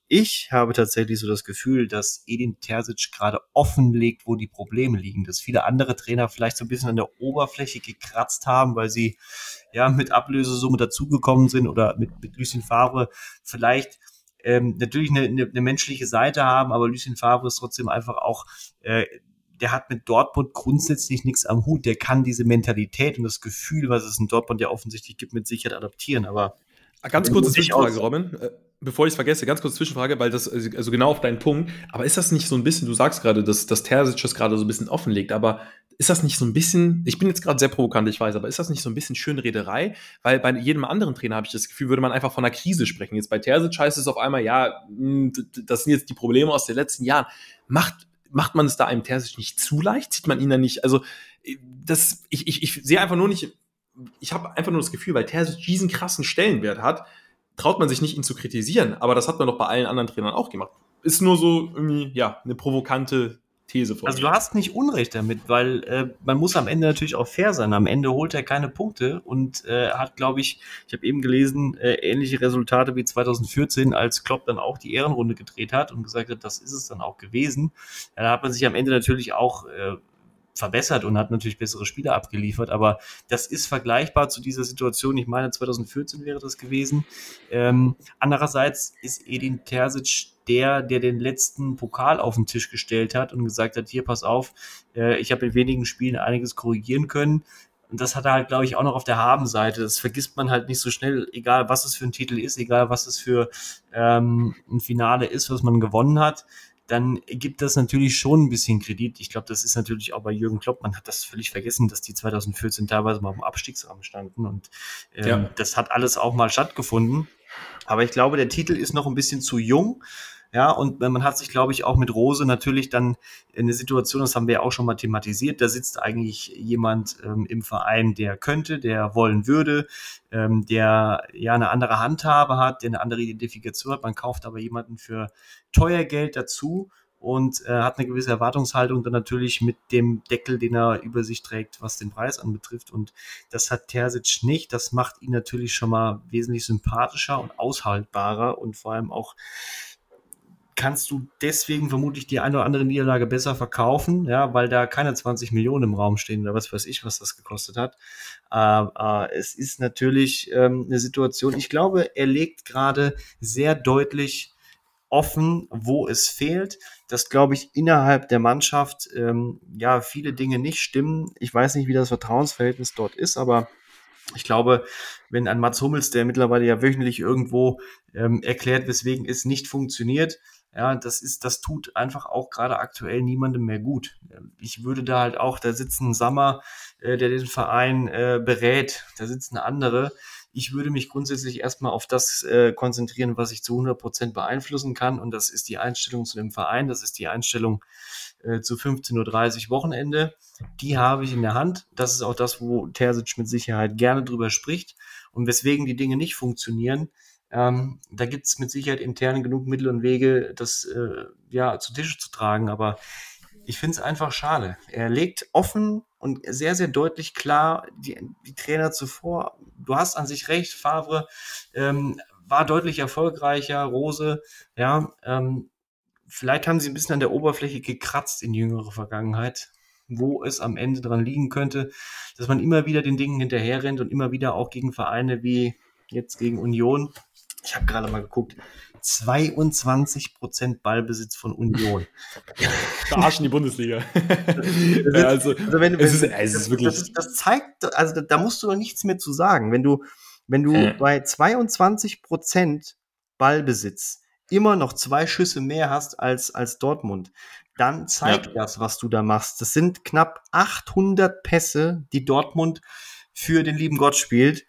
Ich habe tatsächlich so das Gefühl, dass Edin Terzic gerade offenlegt, wo die Probleme liegen, dass viele andere Trainer vielleicht so ein bisschen an der Oberfläche gekratzt haben, weil sie ja mit Ablösesumme dazugekommen sind oder mit, mit Lucien Favre vielleicht ähm, natürlich eine, eine, eine menschliche Seite haben, aber Lucien Favre ist trotzdem einfach auch äh, der hat mit Dortmund grundsätzlich nichts am Hut. Der kann diese Mentalität und das Gefühl, was es in Dortmund ja offensichtlich gibt, mit Sicherheit adaptieren. Aber ganz kurze Zwischenfrage, Robin. Äh, bevor ich es vergesse, ganz kurz Zwischenfrage, weil das, also genau auf deinen Punkt, aber ist das nicht so ein bisschen, du sagst gerade, dass, dass Terzic das gerade so ein bisschen offenlegt, aber ist das nicht so ein bisschen, ich bin jetzt gerade sehr provokant, ich weiß, aber ist das nicht so ein bisschen Schönrederei? Weil bei jedem anderen Trainer habe ich das Gefühl, würde man einfach von einer Krise sprechen. Jetzt bei Terzic heißt es auf einmal, ja, hm, das sind jetzt die Probleme aus den letzten Jahren. Macht, macht man es da einem Terzic nicht zu leicht? Zieht man ihn dann nicht, also, das, ich, ich, ich sehe einfach nur nicht, ich habe einfach nur das Gefühl, weil Terzic diesen krassen Stellenwert hat, traut man sich nicht, ihn zu kritisieren. Aber das hat man doch bei allen anderen Trainern auch gemacht. Ist nur so irgendwie, ja, eine provokante These von Also mir. du hast nicht Unrecht damit, weil äh, man muss am Ende natürlich auch fair sein. Am Ende holt er keine Punkte und äh, hat, glaube ich, ich habe eben gelesen, äh, ähnliche Resultate wie 2014, als Klopp dann auch die Ehrenrunde gedreht hat und gesagt hat, das ist es dann auch gewesen. Da hat man sich am Ende natürlich auch äh, verbessert und hat natürlich bessere Spiele abgeliefert, aber das ist vergleichbar zu dieser Situation. Ich meine, 2014 wäre das gewesen. Ähm, andererseits ist Edin Terzic der, der den letzten Pokal auf den Tisch gestellt hat und gesagt hat, hier, pass auf, äh, ich habe in wenigen Spielen einiges korrigieren können. Und das hat er halt, glaube ich, auch noch auf der Habenseite. Das vergisst man halt nicht so schnell, egal was es für ein Titel ist, egal was es für ähm, ein Finale ist, was man gewonnen hat dann gibt das natürlich schon ein bisschen Kredit. Ich glaube, das ist natürlich auch bei Jürgen Klopp. Man hat das völlig vergessen, dass die 2014 teilweise mal am Abstiegsrahmen standen und ähm, ja. das hat alles auch mal stattgefunden. Aber ich glaube, der Titel ist noch ein bisschen zu jung. Ja, und man hat sich, glaube ich, auch mit Rose natürlich dann in eine Situation, das haben wir ja auch schon mal thematisiert, da sitzt eigentlich jemand ähm, im Verein, der könnte, der wollen würde, ähm, der ja eine andere Handhabe hat, der eine andere Identifikation hat. Man kauft aber jemanden für teuer Geld dazu und äh, hat eine gewisse Erwartungshaltung dann natürlich mit dem Deckel, den er über sich trägt, was den Preis anbetrifft. Und das hat Terzic nicht. Das macht ihn natürlich schon mal wesentlich sympathischer und aushaltbarer und vor allem auch kannst du deswegen vermutlich die eine oder andere Niederlage besser verkaufen, ja, weil da keine 20 Millionen im Raum stehen oder was weiß ich, was das gekostet hat. Äh, äh, es ist natürlich ähm, eine Situation, ich glaube, er legt gerade sehr deutlich offen, wo es fehlt, dass, glaube ich, innerhalb der Mannschaft ähm, ja viele Dinge nicht stimmen. Ich weiß nicht, wie das Vertrauensverhältnis dort ist, aber ich glaube, wenn ein Mats Hummels, der mittlerweile ja wöchentlich irgendwo ähm, erklärt, weswegen es nicht funktioniert, ja, das ist, das tut einfach auch gerade aktuell niemandem mehr gut. Ich würde da halt auch, da sitzt ein Sammer, äh, der den Verein äh, berät, da sitzt eine andere. Ich würde mich grundsätzlich erstmal auf das äh, konzentrieren, was ich zu 100 Prozent beeinflussen kann. Und das ist die Einstellung zu dem Verein. Das ist die Einstellung äh, zu 15.30 Uhr Wochenende. Die habe ich in der Hand. Das ist auch das, wo Terzic mit Sicherheit gerne drüber spricht. Und weswegen die Dinge nicht funktionieren, ähm, da gibt es mit Sicherheit intern genug Mittel und Wege, das äh, ja zu Tische zu tragen. Aber ich finde es einfach schade. Er legt offen und sehr, sehr deutlich klar die, die Trainer zuvor. Du hast an sich recht, Favre ähm, war deutlich erfolgreicher, Rose, ja. Ähm, vielleicht haben sie ein bisschen an der Oberfläche gekratzt in jüngerer Vergangenheit, wo es am Ende dran liegen könnte, dass man immer wieder den Dingen hinterherrennt und immer wieder auch gegen Vereine wie jetzt gegen Union ich habe gerade mal geguckt, 22 Prozent Ballbesitz von Union. [laughs] Verarschen die Bundesliga. [laughs] also, also wenn, es, ist, es ist wirklich. Das, das, zeigt, also da musst du doch nichts mehr zu sagen. Wenn du, wenn du äh. bei 22 Prozent Ballbesitz immer noch zwei Schüsse mehr hast als, als Dortmund, dann zeigt ja. das, was du da machst. Das sind knapp 800 Pässe, die Dortmund für den lieben Gott spielt.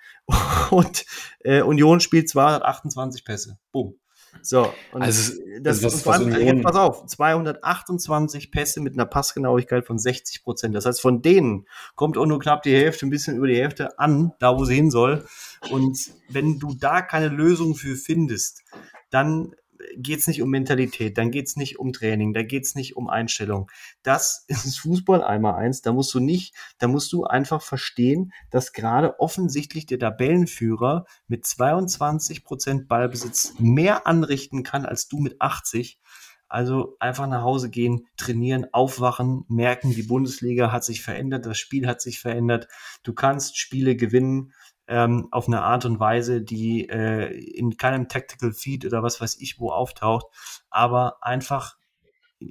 Und äh, Union spielt 228 Pässe. Boom. So, und also, das, das, das allem, Union... pass auf, 228 Pässe mit einer Passgenauigkeit von 60 Prozent. Das heißt, von denen kommt auch nur knapp die Hälfte, ein bisschen über die Hälfte an, da wo sie hin soll. Und wenn du da keine Lösung für findest, dann geht es nicht um Mentalität, dann geht es nicht um Training, da geht es nicht um Einstellung. Das [laughs] ist Fußball einmal eins. Da musst du nicht, da musst du einfach verstehen, dass gerade offensichtlich der Tabellenführer mit 22 Prozent Ballbesitz mehr anrichten kann als du mit 80. Also einfach nach Hause gehen, trainieren, aufwachen, merken, die Bundesliga hat sich verändert, das Spiel hat sich verändert. Du kannst Spiele gewinnen ähm, auf eine Art und Weise, die äh, in keinem Tactical Feed oder was weiß ich wo auftaucht, aber einfach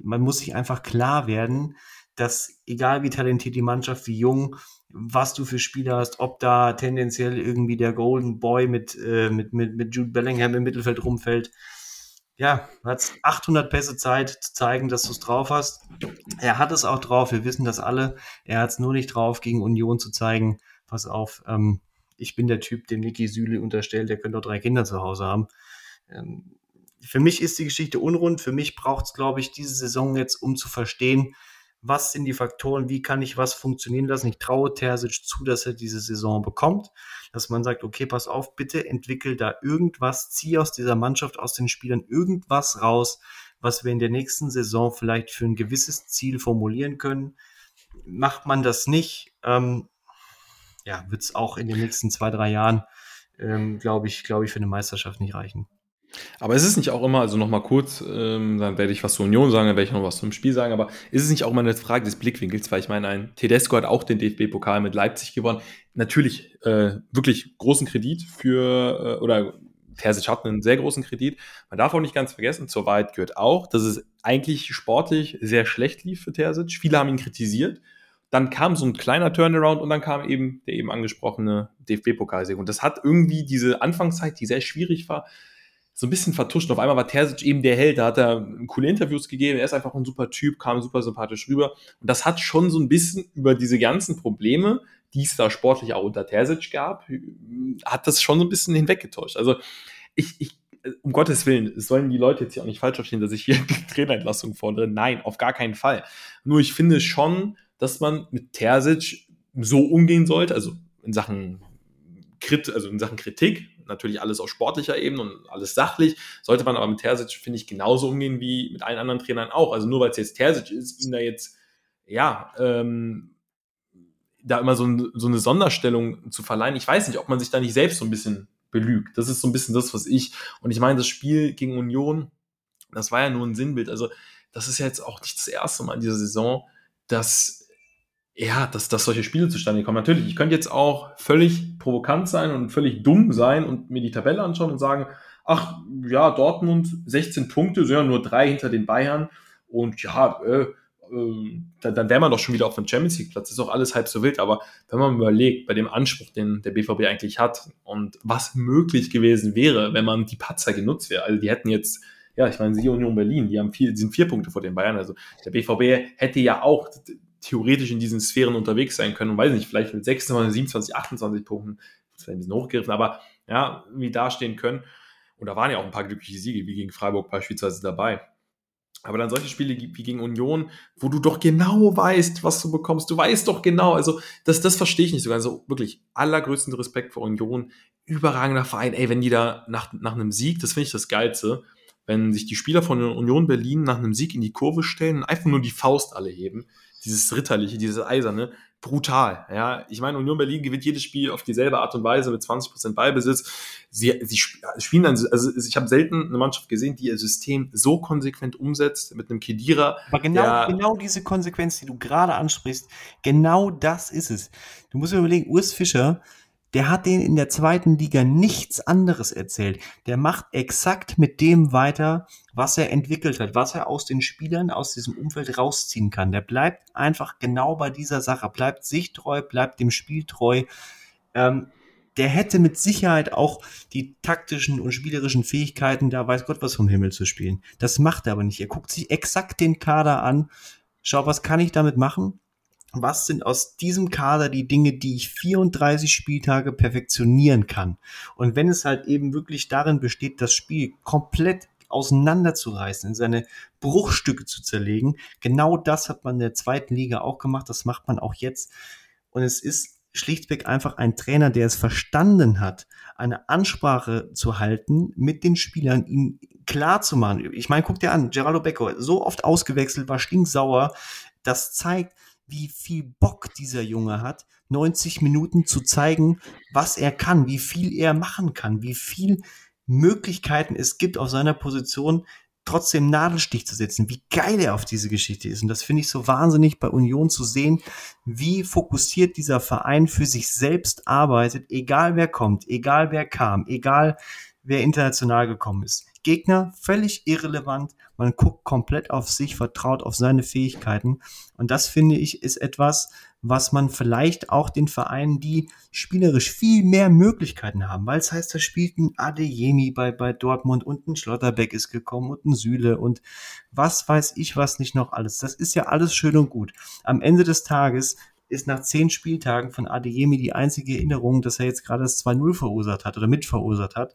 man muss sich einfach klar werden, dass egal wie talentiert die Mannschaft, wie jung, was du für Spieler hast, ob da tendenziell irgendwie der Golden Boy mit, äh, mit, mit, mit Jude Bellingham im Mittelfeld rumfällt. Ja, hat 800 Pässe Zeit zu zeigen, dass du es drauf hast. Er hat es auch drauf, wir wissen das alle. Er hat es nur nicht drauf, gegen Union zu zeigen, pass auf, ähm, ich bin der Typ, dem Niki Süle unterstellt, der könnte auch drei Kinder zu Hause haben. Ähm, für mich ist die Geschichte unrund. Für mich braucht es, glaube ich, diese Saison jetzt, um zu verstehen, was sind die Faktoren, wie kann ich was funktionieren lassen. Ich traue Terzic zu, dass er diese Saison bekommt, dass man sagt, okay, pass auf, bitte entwickel da irgendwas, zieh aus dieser Mannschaft, aus den Spielern irgendwas raus, was wir in der nächsten Saison vielleicht für ein gewisses Ziel formulieren können. Macht man das nicht, ähm, ja, wird es auch in den nächsten zwei, drei Jahren, ähm, glaube ich, glaube ich, für eine Meisterschaft nicht reichen. Aber ist es nicht auch immer, also nochmal kurz, ähm, dann werde ich was zur Union sagen, dann werde ich noch was zum Spiel sagen, aber ist es nicht auch immer eine Frage des Blickwinkels, weil ich meine, ein Tedesco hat auch den DFB-Pokal mit Leipzig gewonnen. Natürlich äh, wirklich großen Kredit für, äh, oder Terzic hat einen sehr großen Kredit. Man darf auch nicht ganz vergessen, zur Wahrheit gehört auch, dass es eigentlich sportlich sehr schlecht lief für Terzic. Viele haben ihn kritisiert. Dann kam so ein kleiner Turnaround und dann kam eben der eben angesprochene DFB-Pokalsieg. Und das hat irgendwie diese Anfangszeit, die sehr schwierig war, so ein bisschen vertuscht. Auf einmal war Terzic eben der Held, da hat er coole Interviews gegeben, er ist einfach ein super Typ, kam super sympathisch rüber. Und das hat schon so ein bisschen über diese ganzen Probleme, die es da sportlich auch unter Terzic gab, hat das schon so ein bisschen hinweggetäuscht. Also ich, ich um Gottes Willen, sollen die Leute jetzt hier auch nicht falsch verstehen, dass ich hier [laughs] Trainerentlassung fordere. Nein, auf gar keinen Fall. Nur ich finde schon, dass man mit Terzic so umgehen sollte, also in Sachen Krit, also in Sachen Kritik, natürlich alles auf sportlicher Ebene und alles sachlich, sollte man aber mit Terzic, finde ich, genauso umgehen wie mit allen anderen Trainern auch. Also nur weil es jetzt Terzic ist, ihn da jetzt, ja, ähm, da immer so, ein, so eine Sonderstellung zu verleihen. Ich weiß nicht, ob man sich da nicht selbst so ein bisschen belügt. Das ist so ein bisschen das, was ich, und ich meine, das Spiel gegen Union, das war ja nur ein Sinnbild. Also, das ist ja jetzt auch nicht das erste Mal in dieser Saison, dass ja, dass, dass solche Spiele zustande kommen. Natürlich, ich könnte jetzt auch völlig provokant sein und völlig dumm sein und mir die Tabelle anschauen und sagen, ach ja, Dortmund 16 Punkte, sind ja nur drei hinter den Bayern und ja, äh, äh, dann, dann wäre man doch schon wieder auf dem Champions League Platz. Ist auch alles halb so wild, aber wenn man überlegt, bei dem Anspruch, den der BVB eigentlich hat und was möglich gewesen wäre, wenn man die Patzer genutzt wäre, also die hätten jetzt ja, ich meine, sie Union Berlin, die haben vier, sind vier Punkte vor den Bayern. Also der BVB hätte ja auch theoretisch in diesen Sphären unterwegs sein können und weiß nicht, vielleicht mit 26, 27, 28 Punkten, das wäre ein bisschen hochgegriffen, aber ja, irgendwie dastehen können. Und da waren ja auch ein paar glückliche Siege, wie gegen Freiburg beispielsweise dabei. Aber dann solche Spiele wie gegen Union, wo du doch genau weißt, was du bekommst. Du weißt doch genau, also das, das verstehe ich nicht sogar. Also wirklich allergrößten Respekt vor Union. Überragender Verein. Ey, wenn die da nach, nach einem Sieg, das finde ich das Geilste, wenn sich die Spieler von Union Berlin nach einem Sieg in die Kurve stellen und einfach nur die Faust alle heben dieses Ritterliche, dieses Eiserne, brutal. Ja, ich meine, Union Berlin gewinnt jedes Spiel auf dieselbe Art und Weise mit 20% Ballbesitz. Sie, sie spielen dann, also ich habe selten eine Mannschaft gesehen, die ihr System so konsequent umsetzt mit einem Kedira. Aber genau, genau diese Konsequenz, die du gerade ansprichst, genau das ist es. Du musst dir überlegen, Urs Fischer der hat denen in der zweiten Liga nichts anderes erzählt. Der macht exakt mit dem weiter, was er entwickelt hat, was er aus den Spielern, aus diesem Umfeld rausziehen kann. Der bleibt einfach genau bei dieser Sache, bleibt sich treu, bleibt dem Spiel treu. Ähm, der hätte mit Sicherheit auch die taktischen und spielerischen Fähigkeiten, da weiß Gott was vom Himmel zu spielen. Das macht er aber nicht. Er guckt sich exakt den Kader an, schaut, was kann ich damit machen? Was sind aus diesem Kader die Dinge, die ich 34 Spieltage perfektionieren kann. Und wenn es halt eben wirklich darin besteht, das Spiel komplett auseinanderzureißen, in seine Bruchstücke zu zerlegen, genau das hat man in der zweiten Liga auch gemacht, das macht man auch jetzt. Und es ist schlichtweg einfach ein Trainer, der es verstanden hat, eine Ansprache zu halten mit den Spielern, ihnen klar zu machen. Ich meine, guck dir an, Geraldo Becco, so oft ausgewechselt, war stinksauer. Das zeigt, wie viel Bock dieser Junge hat, 90 Minuten zu zeigen, was er kann, wie viel er machen kann, wie viel Möglichkeiten es gibt, auf seiner Position trotzdem Nadelstich zu setzen, wie geil er auf diese Geschichte ist. Und das finde ich so wahnsinnig bei Union zu sehen, wie fokussiert dieser Verein für sich selbst arbeitet, egal wer kommt, egal wer kam, egal wer international gekommen ist. Gegner völlig irrelevant. Man guckt komplett auf sich, vertraut auf seine Fähigkeiten. Und das finde ich ist etwas, was man vielleicht auch den Vereinen, die spielerisch viel mehr Möglichkeiten haben, weil es heißt, da spielt ein Adeyemi bei, bei Dortmund und ein Schlotterbeck ist gekommen und ein Süle und was weiß ich was nicht noch alles. Das ist ja alles schön und gut. Am Ende des Tages ist nach zehn Spieltagen von Adeyemi die einzige Erinnerung, dass er jetzt gerade das 2-0 verursacht hat oder mit verursacht hat.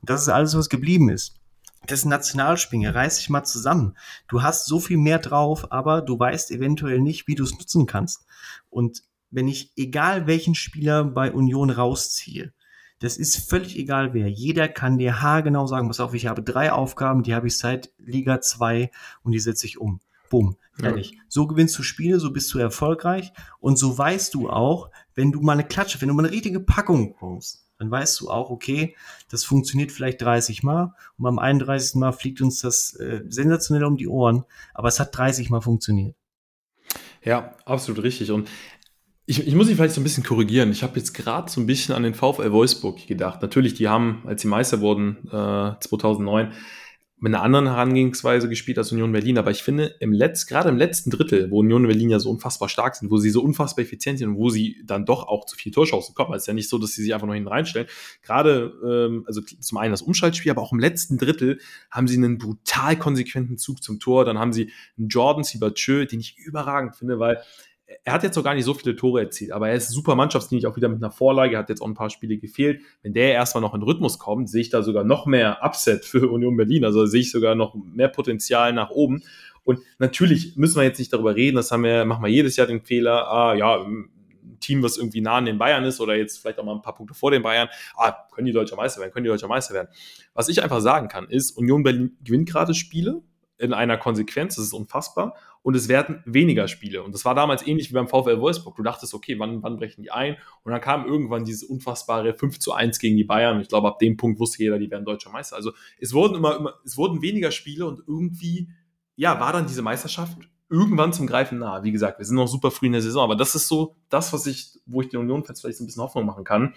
Das ist alles, was geblieben ist. Das ist ein Nationalspiel, reiß dich mal zusammen. Du hast so viel mehr drauf, aber du weißt eventuell nicht, wie du es nutzen kannst. Und wenn ich, egal welchen Spieler bei Union rausziehe, das ist völlig egal wer. Jeder kann dir haargenau sagen, pass auf, ich habe drei Aufgaben, die habe ich seit Liga 2 und die setze ich um. Bumm, fertig. Ja. So gewinnst du Spiele, so bist du erfolgreich und so weißt du auch, wenn du mal eine Klatsche, wenn du mal eine richtige Packung kommst, dann weißt du auch, okay, das funktioniert vielleicht 30 Mal und beim 31. Mal fliegt uns das äh, sensationell um die Ohren, aber es hat 30 Mal funktioniert. Ja, absolut richtig. Und ich, ich muss mich vielleicht so ein bisschen korrigieren. Ich habe jetzt gerade so ein bisschen an den VfL Wolfsburg gedacht. Natürlich, die haben, als sie Meister wurden, äh, 2009, mit einer anderen Herangehensweise gespielt als Union Berlin. Aber ich finde, im Letz-, gerade im letzten Drittel, wo Union Berlin ja so unfassbar stark sind, wo sie so unfassbar effizient sind und wo sie dann doch auch zu viel Torschancen kommen. Es ist ja nicht so, dass sie sich einfach nur hinten reinstellen. Gerade, ähm, also zum einen das Umschaltspiel, aber auch im letzten Drittel haben sie einen brutal konsequenten Zug zum Tor. Dann haben sie einen Jordan Sibachö, den ich überragend finde, weil er hat jetzt noch gar nicht so viele Tore erzielt, aber er ist super mannschaftsdienlich, auch wieder mit einer Vorlage, hat jetzt auch ein paar Spiele gefehlt. Wenn der erstmal noch in Rhythmus kommt, sehe ich da sogar noch mehr Upset für [laughs] Union Berlin, also sehe ich sogar noch mehr Potenzial nach oben. Und natürlich müssen wir jetzt nicht darüber reden, das haben wir, machen wir jedes Jahr den Fehler, ah ja, ein Team, was irgendwie nah an den Bayern ist oder jetzt vielleicht auch mal ein paar Punkte vor den Bayern, ah, können die Deutscher Meister werden, können die Deutscher Meister werden. Was ich einfach sagen kann, ist, Union Berlin gewinnt gerade Spiele, in einer Konsequenz, das ist unfassbar. Und es werden weniger Spiele. Und das war damals ähnlich wie beim VfL Wolfsburg. Du dachtest, okay, wann, wann brechen die ein? Und dann kam irgendwann dieses unfassbare 5 zu 1 gegen die Bayern. Ich glaube, ab dem Punkt wusste jeder, die werden deutscher Meister. Also es wurden immer, immer, es wurden weniger Spiele und irgendwie, ja, war dann diese Meisterschaft irgendwann zum Greifen nahe. Wie gesagt, wir sind noch super früh in der Saison, aber das ist so das, was ich, wo ich den Union-Fans vielleicht so ein bisschen Hoffnung machen kann,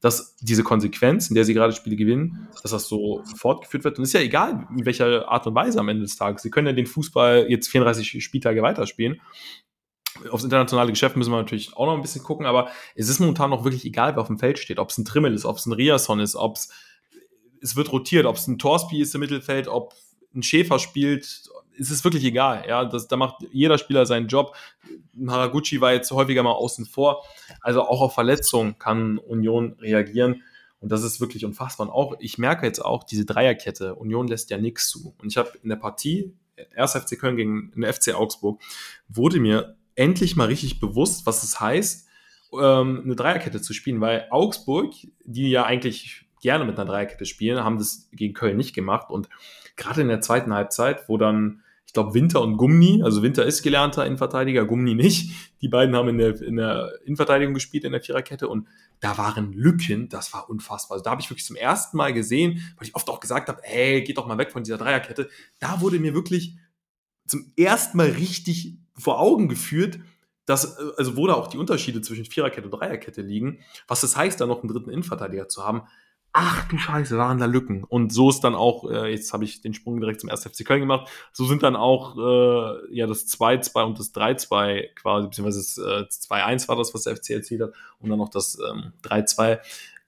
dass diese Konsequenz, in der sie gerade Spiele gewinnen, dass das so fortgeführt wird. Und es ist ja egal, in welcher Art und Weise am Ende des Tages. Sie können ja den Fußball jetzt 34 Spieltage weiterspielen. Aufs internationale Geschäft müssen wir natürlich auch noch ein bisschen gucken, aber es ist momentan noch wirklich egal, wer auf dem Feld steht. Ob es ein Trimmel ist, ob es ein Riasson ist, ob es es wird rotiert, ob es ein Torsby ist im Mittelfeld, ob ein Schäfer spielt, ist es wirklich egal. Ja, das, da macht jeder Spieler seinen Job. Haraguchi war jetzt häufiger mal außen vor. Also auch auf Verletzungen kann Union reagieren. Und das ist wirklich unfassbar. Und auch, ich merke jetzt auch, diese Dreierkette, Union lässt ja nichts zu. Und ich habe in der Partie, 1. FC Köln gegen den FC Augsburg, wurde mir endlich mal richtig bewusst, was es heißt, ähm, eine Dreierkette zu spielen, weil Augsburg, die ja eigentlich gerne mit einer Dreierkette spielen, haben das gegen Köln nicht gemacht. Und gerade in der zweiten Halbzeit, wo dann glaube, Winter und Gumni, also Winter ist gelernter Innenverteidiger, Gumni nicht. Die beiden haben in der, in der Innenverteidigung gespielt, in der Viererkette und da waren Lücken, das war unfassbar. Also da habe ich wirklich zum ersten Mal gesehen, weil ich oft auch gesagt habe, ey, geht doch mal weg von dieser Dreierkette. Da wurde mir wirklich zum ersten Mal richtig vor Augen geführt, dass, also wo da auch die Unterschiede zwischen Viererkette und Dreierkette liegen, was es heißt, da noch einen dritten Innenverteidiger zu haben ach du Scheiße, waren da Lücken. Und so ist dann auch, äh, jetzt habe ich den Sprung direkt zum 1. FC Köln gemacht, so sind dann auch äh, ja das 2-2 und das 3-2 quasi, beziehungsweise das äh, 2-1 war das, was der FC erzielt hat, und dann noch das ähm, 3-2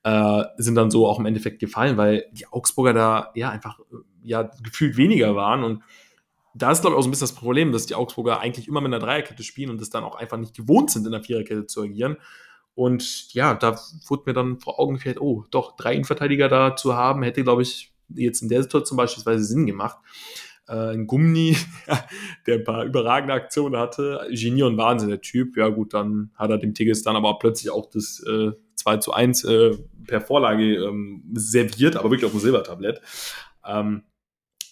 äh, sind dann so auch im Endeffekt gefallen, weil die Augsburger da ja einfach ja gefühlt weniger waren und da ist, glaube ich, auch so ein bisschen das Problem, dass die Augsburger eigentlich immer mit einer Dreierkette spielen und es dann auch einfach nicht gewohnt sind, in der Viererkette zu agieren. Und ja, da wurde mir dann vor Augen geführt, oh, doch, drei Innenverteidiger da zu haben, hätte, glaube ich, jetzt in der Situation beispielsweise Sinn gemacht. Äh, ein Gummi, [laughs] der ein paar überragende Aktionen hatte, Genie und Wahnsinn, der Typ. Ja, gut, dann hat er dem Tigges dann aber plötzlich auch das äh, 2 zu 1 äh, per Vorlage ähm, serviert, aber wirklich auf dem Silbertablett. Ähm,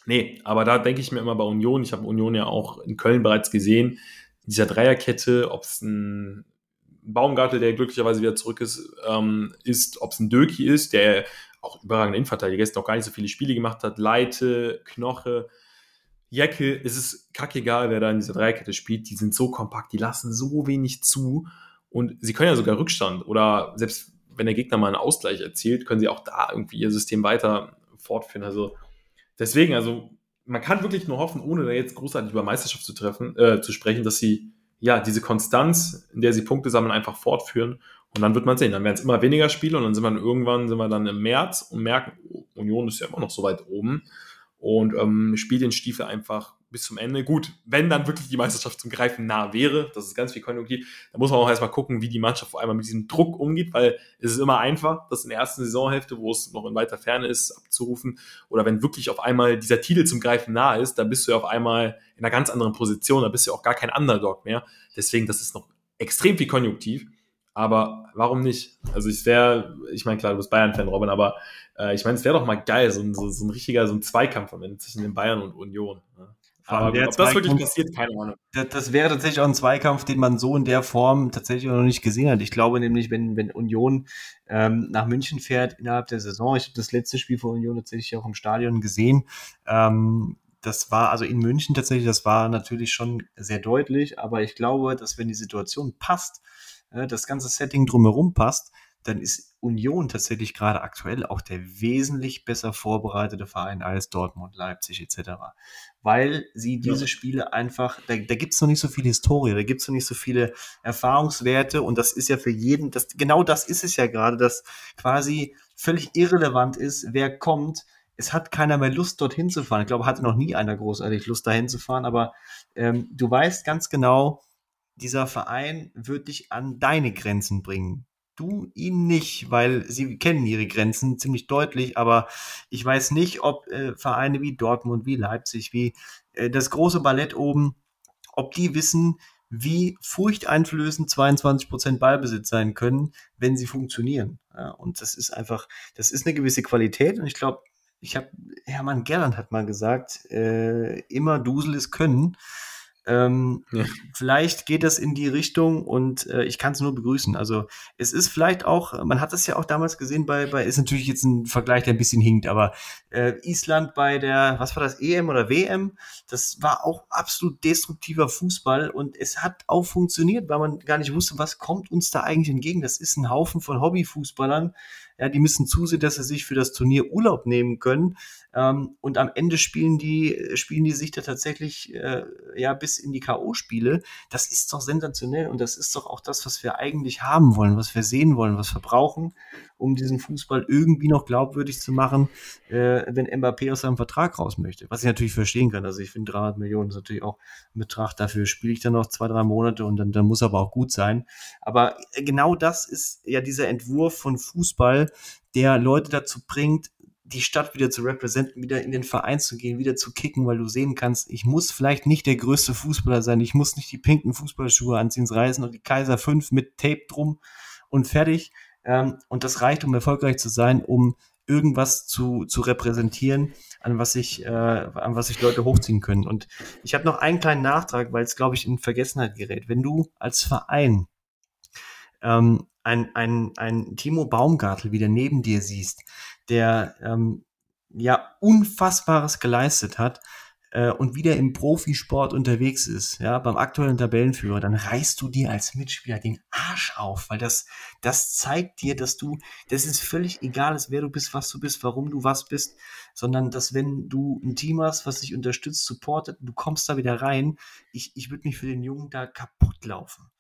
nee, aber da denke ich mir immer bei Union, ich habe Union ja auch in Köln bereits gesehen, dieser Dreierkette, ob es ein Baumgartel, der glücklicherweise wieder zurück ist, ähm, ist, ob es ein Döki ist, der auch überragender Innenverteidiger ist, noch gar nicht so viele Spiele gemacht hat, Leite, Knoche, Jacke, es ist kackegal, wer da in dieser Dreierkette spielt, die sind so kompakt, die lassen so wenig zu und sie können ja sogar Rückstand oder selbst wenn der Gegner mal einen Ausgleich erzielt, können sie auch da irgendwie ihr System weiter fortführen. Also deswegen, also man kann wirklich nur hoffen, ohne da jetzt großartig über Meisterschaft zu treffen, äh, zu sprechen, dass sie ja diese Konstanz, in der sie Punkte sammeln, einfach fortführen. Und dann wird man sehen. Dann werden es immer weniger Spiele und dann sind wir irgendwann sind wir dann im März und merken, oh, Union ist ja immer noch so weit oben und ähm, spielt den Stiefel einfach bis zum Ende. Gut, wenn dann wirklich die Meisterschaft zum Greifen nah wäre, das ist ganz viel Konjunktiv, da muss man auch erstmal gucken, wie die Mannschaft vor allem mit diesem Druck umgeht, weil es ist immer einfach, das in der ersten Saisonhälfte, wo es noch in weiter Ferne ist, abzurufen. Oder wenn wirklich auf einmal dieser Titel zum Greifen nah ist, dann bist du ja auf einmal in einer ganz anderen Position, da bist du ja auch gar kein Underdog mehr. Deswegen, das ist noch extrem viel Konjunktiv. Aber warum nicht? Also ich wäre, ich meine, klar, du bist Bayern-Fan, Robin, aber äh, ich meine, es wäre doch mal geil, so ein, so, so ein richtiger, so ein Zweikampf am Ende zwischen den Bayern und Union. Ne? Aber gut, ob das wirklich passiert, keine Ahnung. Das, das, wäre tatsächlich auch ein Zweikampf, den man so in der Form tatsächlich noch nicht gesehen hat. Ich glaube nämlich, wenn, wenn Union ähm, nach München fährt innerhalb der Saison, ich habe das letzte Spiel von Union tatsächlich auch im Stadion gesehen, ähm, das war also in München tatsächlich, das war natürlich schon sehr deutlich, aber ich glaube, dass wenn die Situation passt, äh, das ganze Setting drumherum passt, dann ist Union tatsächlich gerade aktuell auch der wesentlich besser vorbereitete Verein als Dortmund, Leipzig etc. Weil sie diese ja. Spiele einfach, da, da gibt es noch nicht so viel Historie, da gibt es noch nicht so viele Erfahrungswerte und das ist ja für jeden, das, genau das ist es ja gerade, dass quasi völlig irrelevant ist, wer kommt. Es hat keiner mehr Lust, dorthin zu fahren. Ich glaube, hatte noch nie einer großartig Lust, dahin zu fahren, aber ähm, du weißt ganz genau, dieser Verein wird dich an deine Grenzen bringen du ihn nicht, weil sie kennen ihre Grenzen ziemlich deutlich, aber ich weiß nicht, ob äh, Vereine wie Dortmund, wie Leipzig, wie äh, das große Ballett oben, ob die wissen, wie furchteinflößend 22% Ballbesitz sein können, wenn sie funktionieren. Ja, und das ist einfach, das ist eine gewisse Qualität und ich glaube, ich habe, Hermann Gerland hat mal gesagt, äh, immer Dusel ist Können. Ähm, ja. Vielleicht geht das in die Richtung und äh, ich kann es nur begrüßen. Also es ist vielleicht auch, man hat das ja auch damals gesehen bei, bei ist natürlich jetzt ein Vergleich, der ein bisschen hinkt, aber äh, Island bei der, was war das, EM oder WM, das war auch absolut destruktiver Fußball und es hat auch funktioniert, weil man gar nicht wusste, was kommt uns da eigentlich entgegen. Das ist ein Haufen von Hobbyfußballern, ja, die müssen zusehen, dass sie sich für das Turnier Urlaub nehmen können. Ähm, und am Ende spielen die, spielen die sich da tatsächlich äh, ja bis in die K.O.-Spiele. Das ist doch sensationell und das ist doch auch das, was wir eigentlich haben wollen, was wir sehen wollen, was wir brauchen, um diesen Fußball irgendwie noch glaubwürdig zu machen, äh, wenn Mbappé aus seinem Vertrag raus möchte. Was ich natürlich verstehen kann. Also ich finde 300 Millionen ist natürlich auch ein Betrag. Dafür spiele ich dann noch zwei, drei Monate und dann, dann muss aber auch gut sein. Aber genau das ist ja dieser Entwurf von Fußball, der Leute dazu bringt, die Stadt wieder zu repräsentieren, wieder in den Verein zu gehen, wieder zu kicken, weil du sehen kannst, ich muss vielleicht nicht der größte Fußballer sein, ich muss nicht die pinken Fußballschuhe anziehen, reißen und die Kaiser 5 mit Tape drum und fertig. Ähm, und das reicht, um erfolgreich zu sein, um irgendwas zu, zu repräsentieren, an was sich, äh, an was sich Leute hochziehen können. Und ich habe noch einen kleinen Nachtrag, weil es, glaube ich, in Vergessenheit gerät. Wenn du als Verein ähm, ein, ein, ein Timo Baumgartel wieder neben dir siehst, der ähm, ja Unfassbares geleistet hat äh, und wieder im Profisport unterwegs ist, ja, beim aktuellen Tabellenführer, dann reißt du dir als Mitspieler den Arsch auf, weil das, das zeigt dir, dass du, das ist völlig egal, ist, wer du bist, was du bist, warum du was bist, sondern dass wenn du ein Team hast, was dich unterstützt, supportet, du kommst da wieder rein, ich, ich würde mich für den Jungen da kaputt laufen.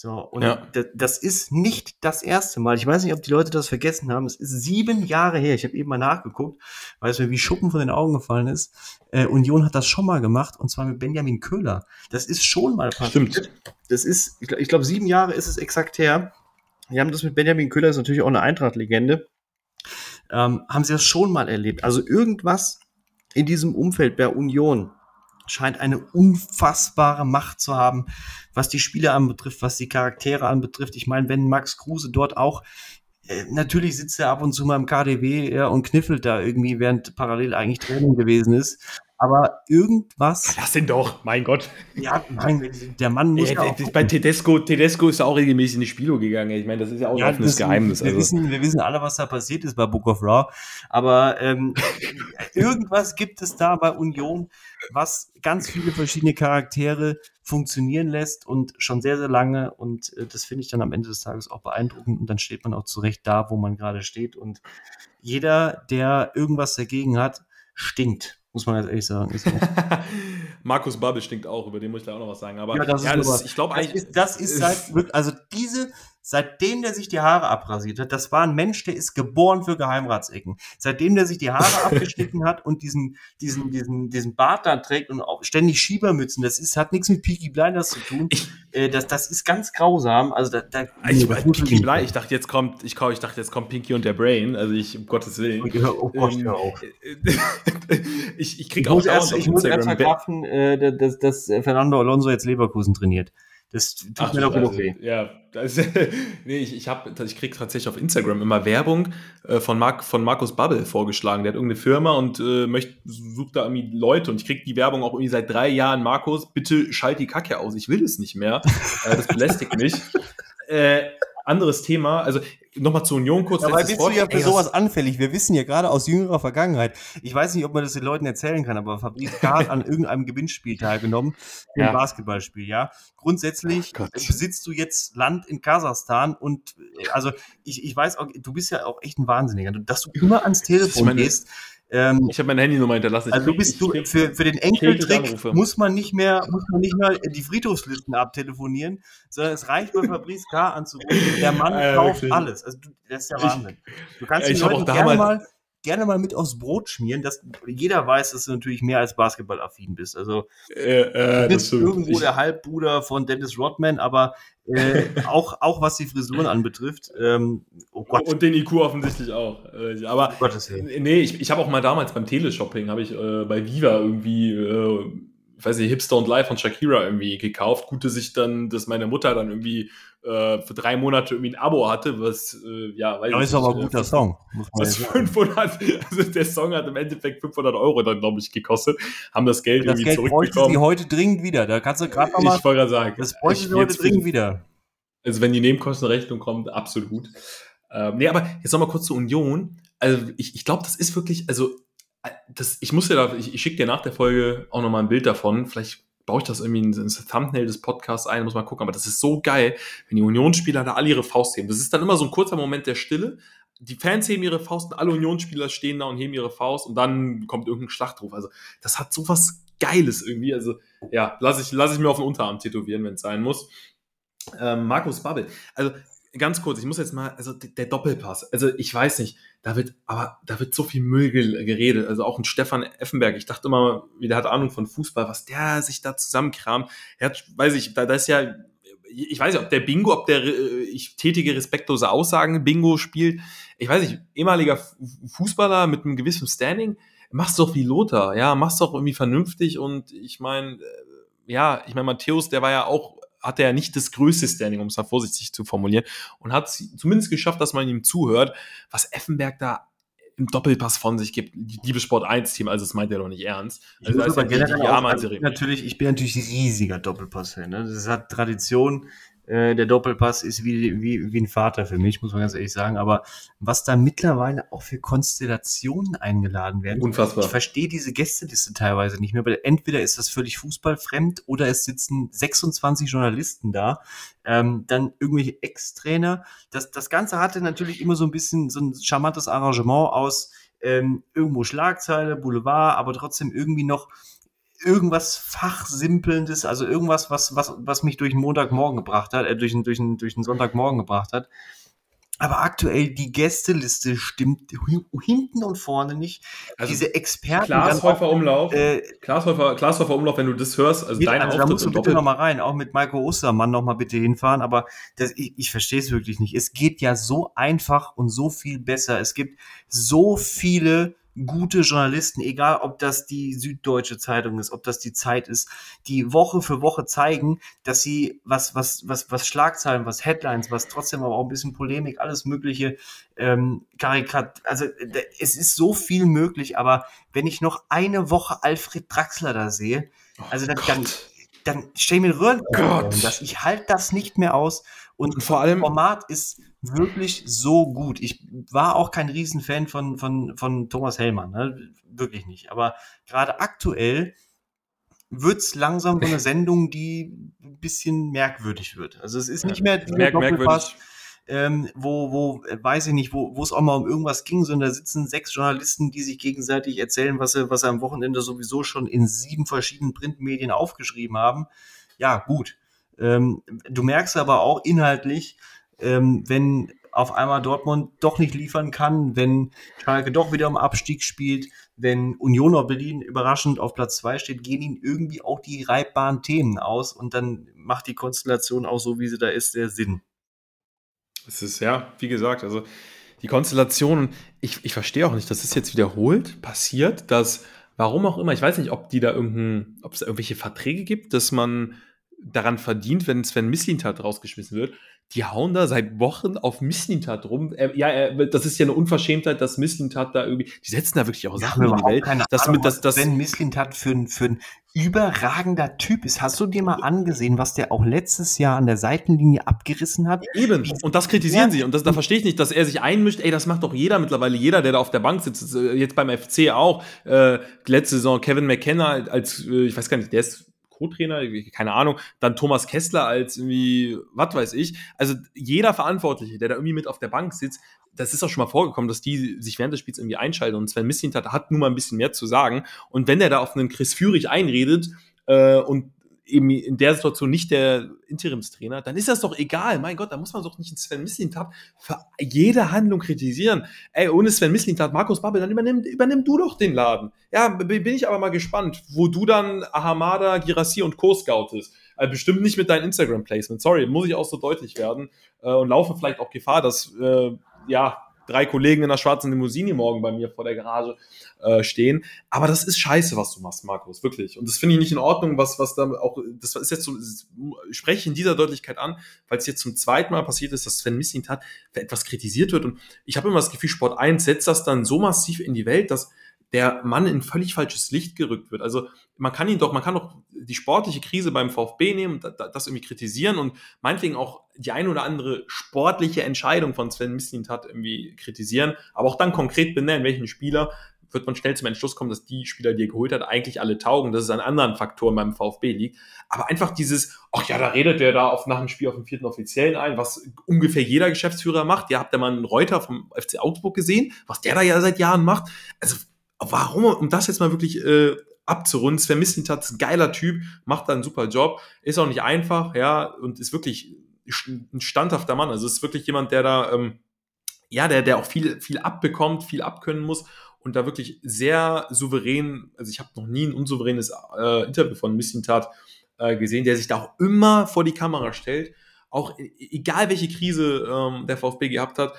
So, und ja. das ist nicht das erste Mal. Ich weiß nicht, ob die Leute das vergessen haben. Es ist sieben Jahre her. Ich habe eben mal nachgeguckt, weil es mir wie Schuppen von den Augen gefallen ist. Äh, Union hat das schon mal gemacht, und zwar mit Benjamin Köhler. Das ist schon mal passiert. Stimmt. Das ist, ich glaube, glaub, sieben Jahre ist es exakt her. Wir haben das mit Benjamin Köhler, ist natürlich auch eine Eintracht-Legende. Ähm, haben sie das schon mal erlebt? Also irgendwas in diesem Umfeld bei Union scheint eine unfassbare Macht zu haben, was die Spiele anbetrifft, was die Charaktere anbetrifft. Ich meine, wenn Max Kruse dort auch äh, natürlich sitzt er ab und zu mal im KDW ja, und kniffelt da irgendwie, während parallel eigentlich Training gewesen ist. Aber irgendwas. Lass ihn doch, mein Gott. Ja, mein, der Mann muss. Ja, ja bei Tedesco, Tedesco ist ja auch regelmäßig in die Spilo gegangen. Ich meine, das ist ja auch ja, ein offenes das, Geheimnis. Wir, also. wissen, wir wissen alle, was da passiert ist bei Book of Raw. Aber ähm, [laughs] irgendwas gibt es da bei Union, was ganz viele verschiedene Charaktere funktionieren lässt und schon sehr, sehr lange. Und äh, das finde ich dann am Ende des Tages auch beeindruckend. Und dann steht man auch zurecht da, wo man gerade steht. Und jeder, der irgendwas dagegen hat, stinkt. Muss man jetzt ehrlich sagen. [laughs] Markus Babbel stinkt auch, über den muss ich da auch noch was sagen. Aber Ja, das ist das ich glaube Das eigentlich. ist, das ist seit, wirklich- also diese, seitdem der sich die Haare abrasiert hat, das war ein Mensch, der ist geboren für Geheimratsecken. Seitdem der sich die Haare [laughs] abgeschnitten hat und diesen, diesen, diesen, diesen Bart da trägt und auch ständig Schiebermützen, das ist, hat nichts mit Peaky Blinders zu tun. Ich- äh, das, das ist ganz grausam. Also da, da Ich, Pinky nicht Blind, ich dachte, jetzt kommt, ich, ich dachte, jetzt kommt Pinky und der Brain. Also ich, um Gottes Willen. Oh Gott, Ähm, auf. [laughs] ich, ich krieg Ich auch muss erst, ich muss erst verkraften, äh, dass, dass Fernando Alonso jetzt Leverkusen trainiert. Das tut Ach, mir doch genug Scheiße. weh. Ja, das, [laughs] nee, ich, ich, hab, ich krieg tatsächlich auf Instagram immer Werbung äh, von, Mark, von Markus Bubble vorgeschlagen. Der hat irgendeine Firma und äh, möchte, sucht da irgendwie Leute und ich krieg die Werbung auch irgendwie seit drei Jahren. Markus, bitte schalt die Kacke aus. Ich will es nicht mehr. Äh, das belästigt mich. [laughs] Äh, anderes Thema. Also nochmal zur Union kurz. Dabei letztes bist du Wort. ja für Ey, sowas anfällig. Wir wissen ja gerade aus jüngerer Vergangenheit. Ich weiß nicht, ob man das den Leuten erzählen kann, aber Fabrice hat [laughs] an irgendeinem Gewinnspiel teilgenommen Ja. ein Basketballspiel, ja. Grundsätzlich besitzt du jetzt Land in Kasachstan und äh, also ich, ich weiß auch, du bist ja auch echt ein Wahnsinniger, dass du immer ans Telefon meine, gehst. Ähm, Ich habe meine Handynummer hinterlassen. Also du bist du für, für den Enkeltrick muss man nicht mehr muss man nicht mehr die Friedhofslisten abtelefonieren, sondern es reicht bei Fabrice K. anzurufen. Der Mann [laughs] Ja, kauft wirklich. alles. Also du, das ist Ich- Wahnsinn. Du kannst Ja, die ich hab Leute auch damals- mal gerne mal mit aufs Brot schmieren, dass jeder weiß, dass du natürlich mehr als Basketballaffin bist. Also äh, äh, bist irgendwo Ich- der Halbbruder von Dennis Rodman, aber äh, [laughs] auch auch was die Frisuren anbetrifft. Ähm, oh Gott, Und den IQ offensichtlich auch. Äh, Aber Gottes Willen. nee, ich, ich habe auch mal damals beim Teleshopping, habe ich äh, bei Viva irgendwie, äh, ich weiß nicht, Hipster und Live von Shakira irgendwie gekauft. Gut, dass ich dann, dass meine Mutter dann irgendwie äh, für drei Monate irgendwie ein Abo hatte, was, äh, ja, weiß Ja, ist aber ein nicht, guter äh, Song. Was ja sagen. 500, also der Song hat im Endeffekt 500 Euro dann, glaube ich, gekostet, haben das Geld Das irgendwie Geld sie zurückbekommen. heute dringend wieder. Da kannst du gerade nochmal. Ich wollte gerade sagen, Das bräuchte ich sie heute dringend wieder. Also wenn die Nebenkostenrechnung kommt, absolut. Ähm, nee, aber jetzt nochmal kurz zur Union. Also ich, ich glaube, das ist wirklich, also äh, das, ich muss dir da, ich, ich schicke dir nach der Folge auch nochmal ein Bild davon. Vielleicht baue ich das irgendwie ins, Thumbnail des Podcasts ein, muss mal gucken. Aber das ist so geil, wenn die Unionsspieler da alle ihre Faust heben. Das ist dann immer so ein kurzer Moment der Stille. Die Fans heben ihre Faust und alle Unionsspieler stehen da und heben ihre Faust und dann kommt irgendein Schlachtruf. Also das hat so was Geiles irgendwie. Also ja, lasse ich, lass ich mir auf den Unterarm tätowieren, wenn es sein muss. Ähm, Markus Babbel. Also ganz kurz, ich muss jetzt mal, also der Doppelpass. Also ich weiß nicht, da wird, aber da wird so viel Müll ge- geredet. Also auch ein Stefan Effenberg. Ich dachte immer, wie der hat Ahnung von Fußball, was der sich da zusammenkramt. Er hat, weiß ich, da, da ist ja, ich weiß nicht, ob der Bingo, ob der, äh, ich tätige respektlose Aussagen Bingo spielt. Ich weiß nicht, ehemaliger Fu- Fußballer mit einem gewissen Standing. Mach's doch wie Lothar, ja, mach's doch irgendwie vernünftig und ich meine, äh, ja, ich meine, Matthäus, der war ja auch, hatte ja nicht das größte Standing, um es mal vorsichtig zu formulieren, und hat es zumindest geschafft, dass man ihm zuhört, was Effenberg da im Doppelpass von sich gibt. Liebe Sport 1 Team, also das meint er doch nicht ernst. Ich Also Ameise also natürlich, ich bin natürlich riesiger Doppelpass-Fan. Ne? Das hat Tradition. Äh, der Doppelpass ist wie, wie, wie ein Vater für mich, muss man ganz ehrlich sagen. Aber was da mittlerweile auch für Konstellationen eingeladen werden, Unfassbar. ich verstehe diese Gästeliste teilweise nicht mehr, weil entweder ist das völlig fußballfremd oder es sitzen 26 Journalisten da, ähm, dann irgendwelche Ex-Trainer. Das, das Ganze hatte natürlich immer so ein bisschen so ein charmantes Arrangement aus ähm, irgendwo Schlagzeile, Boulevard, aber trotzdem irgendwie noch irgendwas Fachsimpelndes, also irgendwas, was, was, was mich durch den Montagmorgen gebracht hat, äh, durch, den, durch, durch den Sonntagmorgen gebracht hat. Aber aktuell die Gästeliste stimmt hi- hinten und vorne nicht. Also Diese Experten. Glashäufer Umlauf, äh, Glashäufer, Glashäufer Umlauf, wenn du das hörst, also Mit, deine also da musst du bitte Doppel- noch mal rein, auch mit Maiko Ostermann noch mal bitte hinfahren, aber das, ich, ich verstehe es wirklich nicht. Es geht ja so einfach und so viel besser. Es gibt so viele gute Journalisten, egal ob das die Süddeutsche Zeitung ist, ob das die Zeit ist, die Woche für Woche zeigen, dass sie was, was, was, was Schlagzeilen, was Headlines, was trotzdem aber auch ein bisschen Polemik, alles mögliche, ähm, Karikat, also es ist so viel möglich, aber wenn ich noch eine Woche Alfred Draxler da sehe, also dann, dann, Gott. dann stell ich mir Röhren Gott. das. Ich halte das nicht mehr aus. Und vor allem- das Format ist wirklich so gut. Ich war auch kein Riesenfan von, von, von Thomas Hellmann, ne? wirklich nicht. Aber gerade aktuell wird's langsam so eine Sendung, die ein bisschen merkwürdig wird. Also es ist nicht mehr Merk- Doppelpass. ähm, wo, wo, weiß ich nicht, wo, wo es auch mal um irgendwas ging, sondern da sitzen sechs Journalisten, die sich gegenseitig erzählen, was sie, was sie am Wochenende sowieso schon in sieben verschiedenen Printmedien aufgeschrieben haben. Ja, gut. Ähm, du merkst aber auch inhaltlich, ähm, wenn auf einmal Dortmund doch nicht liefern kann, wenn Schalke doch wieder im Abstieg spielt, wenn Union Berlin überraschend auf Platz zwei steht, gehen ihnen irgendwie auch die reibbaren Themen aus und dann macht die Konstellation auch so, wie sie da ist, sehr Sinn. Es ist ja, wie gesagt, also die Konstellation, ich, ich verstehe auch nicht, das ist jetzt wiederholt passiert, dass, warum auch immer, ich weiß nicht, ob die da irgendein, ob es irgendwelche Verträge gibt, dass man daran verdient, wenn Sven Mislintat rausgeschmissen wird. Die hauen da seit Wochen auf Mislintat rum. Äh, ja, äh, das ist ja eine Unverschämtheit, dass Mislintat da irgendwie, die setzen da wirklich auch Sachen in die Welt. Keine dass Ahnung, mit, dass, dass, Sven Mislintat für, für ein überragender Typ ist. Hast du dir mal angesehen, was der auch letztes Jahr an der Seitenlinie abgerissen hat? Eben. Und das kritisieren ja. sie. Und das, da verstehe ich nicht, dass er sich einmischt. Ey, das macht doch jeder mittlerweile. Jeder, der da auf der Bank sitzt. Jetzt beim FC auch. Äh, letzte Saison Kevin McKenna als, äh, ich weiß gar nicht, der ist Co-Trainer, keine Ahnung, dann Thomas Kessler als irgendwie, was weiß ich. Also jeder Verantwortliche, der da irgendwie mit auf der Bank sitzt, das ist auch schon mal vorgekommen, dass die sich während des Spiels irgendwie einschalten und Sven Mislintat hat nun mal ein bisschen mehr zu sagen. Und wenn der da auf einen Chris Führig einredet äh, und eben in der Situation nicht der Interimstrainer, dann ist das doch egal. Mein Gott, da muss man doch nicht Sven Mislintat für jede Handlung kritisieren. Ey, ohne Sven Mislintat, Markus Babbel, dann übernimm, übernimm du doch den Laden. Ja, bin ich aber mal gespannt, wo du dann Ahamada, Girassi und Co. scoutest. Also bestimmt nicht mit deinen Instagram-Placements. Sorry, muss ich auch so deutlich werden. Äh, und laufe vielleicht auch Gefahr, dass, äh, ja, drei Kollegen in einer schwarzen Limousine morgen bei mir vor der Garage äh, stehen. Aber das ist scheiße, was du machst, Markus, wirklich. Und das finde ich nicht in Ordnung, was, was da auch, das ist jetzt so, spreche ich in dieser Deutlichkeit an, weil es jetzt zum zweiten Mal passiert ist, dass Sven Missing hat, für etwas kritisiert wird. Und ich habe immer das Gefühl, Sport 1 setzt das dann so massiv in die Welt, dass der Mann in völlig falsches Licht gerückt wird. Also man kann ihn doch, man kann doch die sportliche Krise beim VfB nehmen, das irgendwie kritisieren und meinetwegen auch die eine oder andere sportliche Entscheidung von Sven Mislint hat irgendwie kritisieren, aber auch dann konkret benennen, welchen Spieler wird man schnell zum Entschluss kommen, dass die Spieler, die er geholt hat, eigentlich alle taugen, dass es an anderen Faktoren beim VfB liegt. Aber einfach dieses, ach ja, da redet der da auf, nach dem Spiel auf dem vierten Offiziellen ein, was ungefähr jeder Geschäftsführer macht. Ihr habt ja mal einen Reuter vom FC Augsburg gesehen, was der da ja seit Jahren macht. Also warum, um das jetzt mal wirklich äh, abzurunden, Sven Mislintat ist ein geiler Typ, macht da einen super Job, ist auch nicht einfach, ja, und ist wirklich ein standhafter Mann. Also ist wirklich jemand, der da, ähm, ja, der, der auch viel, viel abbekommt, viel abkönnen muss und da wirklich sehr souverän, also ich habe noch nie ein unsouveränes äh, Interview von Mislintat äh, gesehen, der sich da auch immer vor die Kamera stellt, auch e, egal welche Krise ähm, der VfB gehabt hat,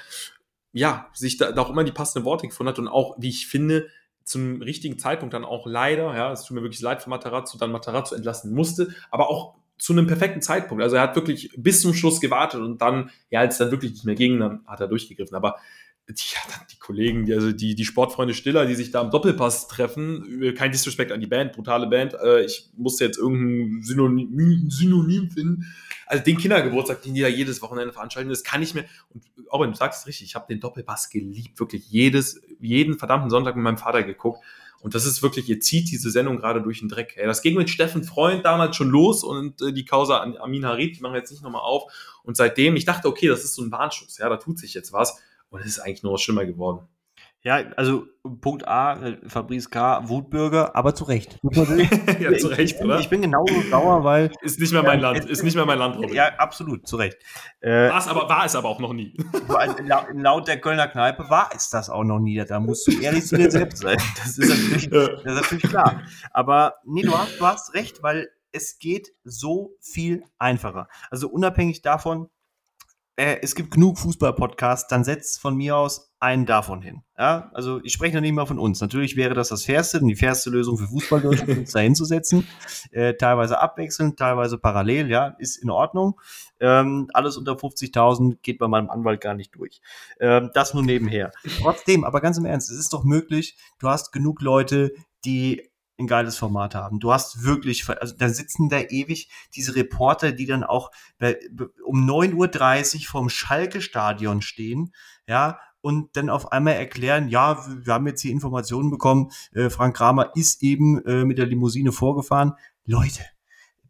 ja, sich da, da auch immer die passenden Worte gefunden hat und auch, wie ich finde, zum richtigen Zeitpunkt dann auch leider, ja, es tut mir wirklich leid für Matarazzo, dann Matarazzo entlassen musste, aber auch zu einem perfekten Zeitpunkt. Also er hat wirklich bis zum Schluss gewartet und dann, ja, als es dann wirklich nicht mehr ging, dann hat er durchgegriffen. Aber ja, die Kollegen, die, also die, die Sportfreunde Stiller, die sich da am Doppelpass treffen, kein Disrespect an die Band, brutale Band. Äh, ich musste jetzt irgendein Synonym, Synonym finden. Also den Kindergeburtstag, den die da jedes Wochenende veranstalten, das kann ich mir, und auch du sagst es richtig, ich habe den Doppelpass geliebt, wirklich jedes, jeden verdammten Sonntag mit meinem Vater geguckt. Und das ist wirklich, ihr zieht diese Sendung gerade durch den Dreck. Das ging mit Steffen Freund damals schon los und äh, die Causa Amin Harid, die machen wir jetzt nicht nochmal auf. Und seitdem, ich dachte, okay, das ist so ein Warnschuss, ja, da tut sich jetzt was. Und es ist eigentlich nur noch schlimmer geworden. Ja, also Punkt A, Fabrice K., Wutbürger, aber zu Recht. [laughs] ja, zu Recht, oder? Ich bin genauso sauer, weil. Ist nicht mehr mein Land, ist nicht mehr mein Land, Robin. Ja, absolut, zu Recht. Äh, War's aber, war es aber auch noch nie. [laughs] Laut der Kölner Kneipe war es das auch noch nie. Da musst du ehrlich zu dir selbst sein. Das ist natürlich, das ist natürlich klar. Aber nee, du hast, du hast recht, weil es geht so viel einfacher. Also unabhängig davon, äh, es gibt genug Fußball-Podcasts, dann setzt von mir aus einen davon hin. Ja, also ich spreche noch nicht mal von uns. Natürlich wäre das das fairste, die fairste Lösung für Fußball [laughs] uns da hinzusetzen. Äh, teilweise abwechselnd, teilweise parallel, ja, ist in Ordnung. Ähm, alles unter 50.000 geht bei meinem Anwalt gar nicht durch. Ähm, das nur nebenher. Trotzdem, aber ganz im Ernst, es ist doch möglich, du hast genug Leute, die ein geiles Format haben. Du hast wirklich, also da sitzen da ewig diese Reporter, die dann auch um 9.30 Uhr vom Schalke-Stadion stehen, ja, und dann auf einmal erklären, ja, wir haben jetzt die Informationen bekommen, äh, Frank Kramer ist eben äh, mit der Limousine vorgefahren. Leute,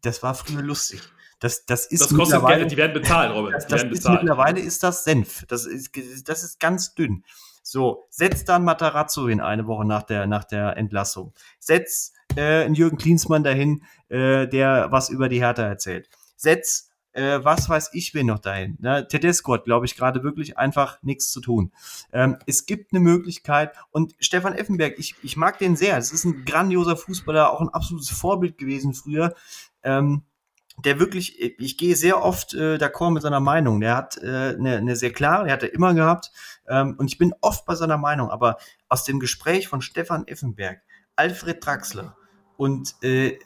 das war früher lustig. Das, das ist das kostet Geld, die werden bezahlt, Robin. Das, das ist mittlerweile ist das Senf. Das ist, das ist ganz dünn. So, setz dann Matarazzo hin eine Woche nach der, nach der Entlassung. Setz äh, einen Jürgen Klinsmann dahin, äh, der was über die Hertha erzählt. Setz äh, was weiß ich wen noch dahin. Ne? Tedesco hat, glaube ich, gerade wirklich einfach nichts zu tun. Ähm, es gibt eine Möglichkeit und Stefan Effenberg, ich, ich mag den sehr. Es ist ein grandioser Fußballer, auch ein absolutes Vorbild gewesen früher. Ähm, der wirklich, ich gehe sehr oft äh, d'accord mit seiner Meinung. Der hat äh, eine, eine sehr klare, der hat er immer gehabt. Ähm, und ich bin oft bei seiner Meinung, aber aus dem Gespräch von Stefan Effenberg, Alfred Draxler und äh,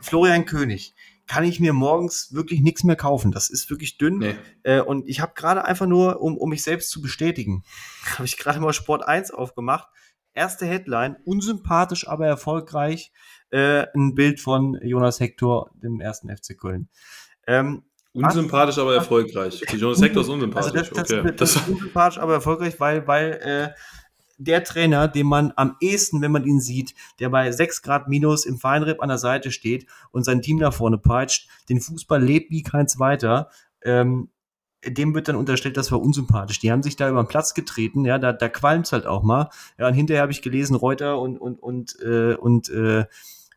Florian König, kann ich mir morgens wirklich nichts mehr kaufen. Das ist wirklich dünn. Nee. Äh, und ich habe gerade einfach nur, um, um mich selbst zu bestätigen, [laughs] habe ich gerade mal Sport 1 aufgemacht. Erste Headline, unsympathisch, aber erfolgreich. Äh, ein Bild von Jonas Hector, dem ersten FC Köln. Ähm, unsympathisch, aber erfolgreich. Jonas Hector ist unsympathisch. Also das, das, okay. das, das ist unsympathisch, aber erfolgreich, weil, weil äh, der Trainer, den man am ehesten, wenn man ihn sieht, der bei 6 Grad minus im Feinripp an der Seite steht und sein Team nach vorne peitscht, den Fußball lebt wie kein zweiter, ähm, dem wird dann unterstellt, das war unsympathisch. Die haben sich da über den Platz getreten, ja, da, da qualmt's halt auch mal. Ja, und hinterher habe ich gelesen, Reuter und, und, und, äh, und äh,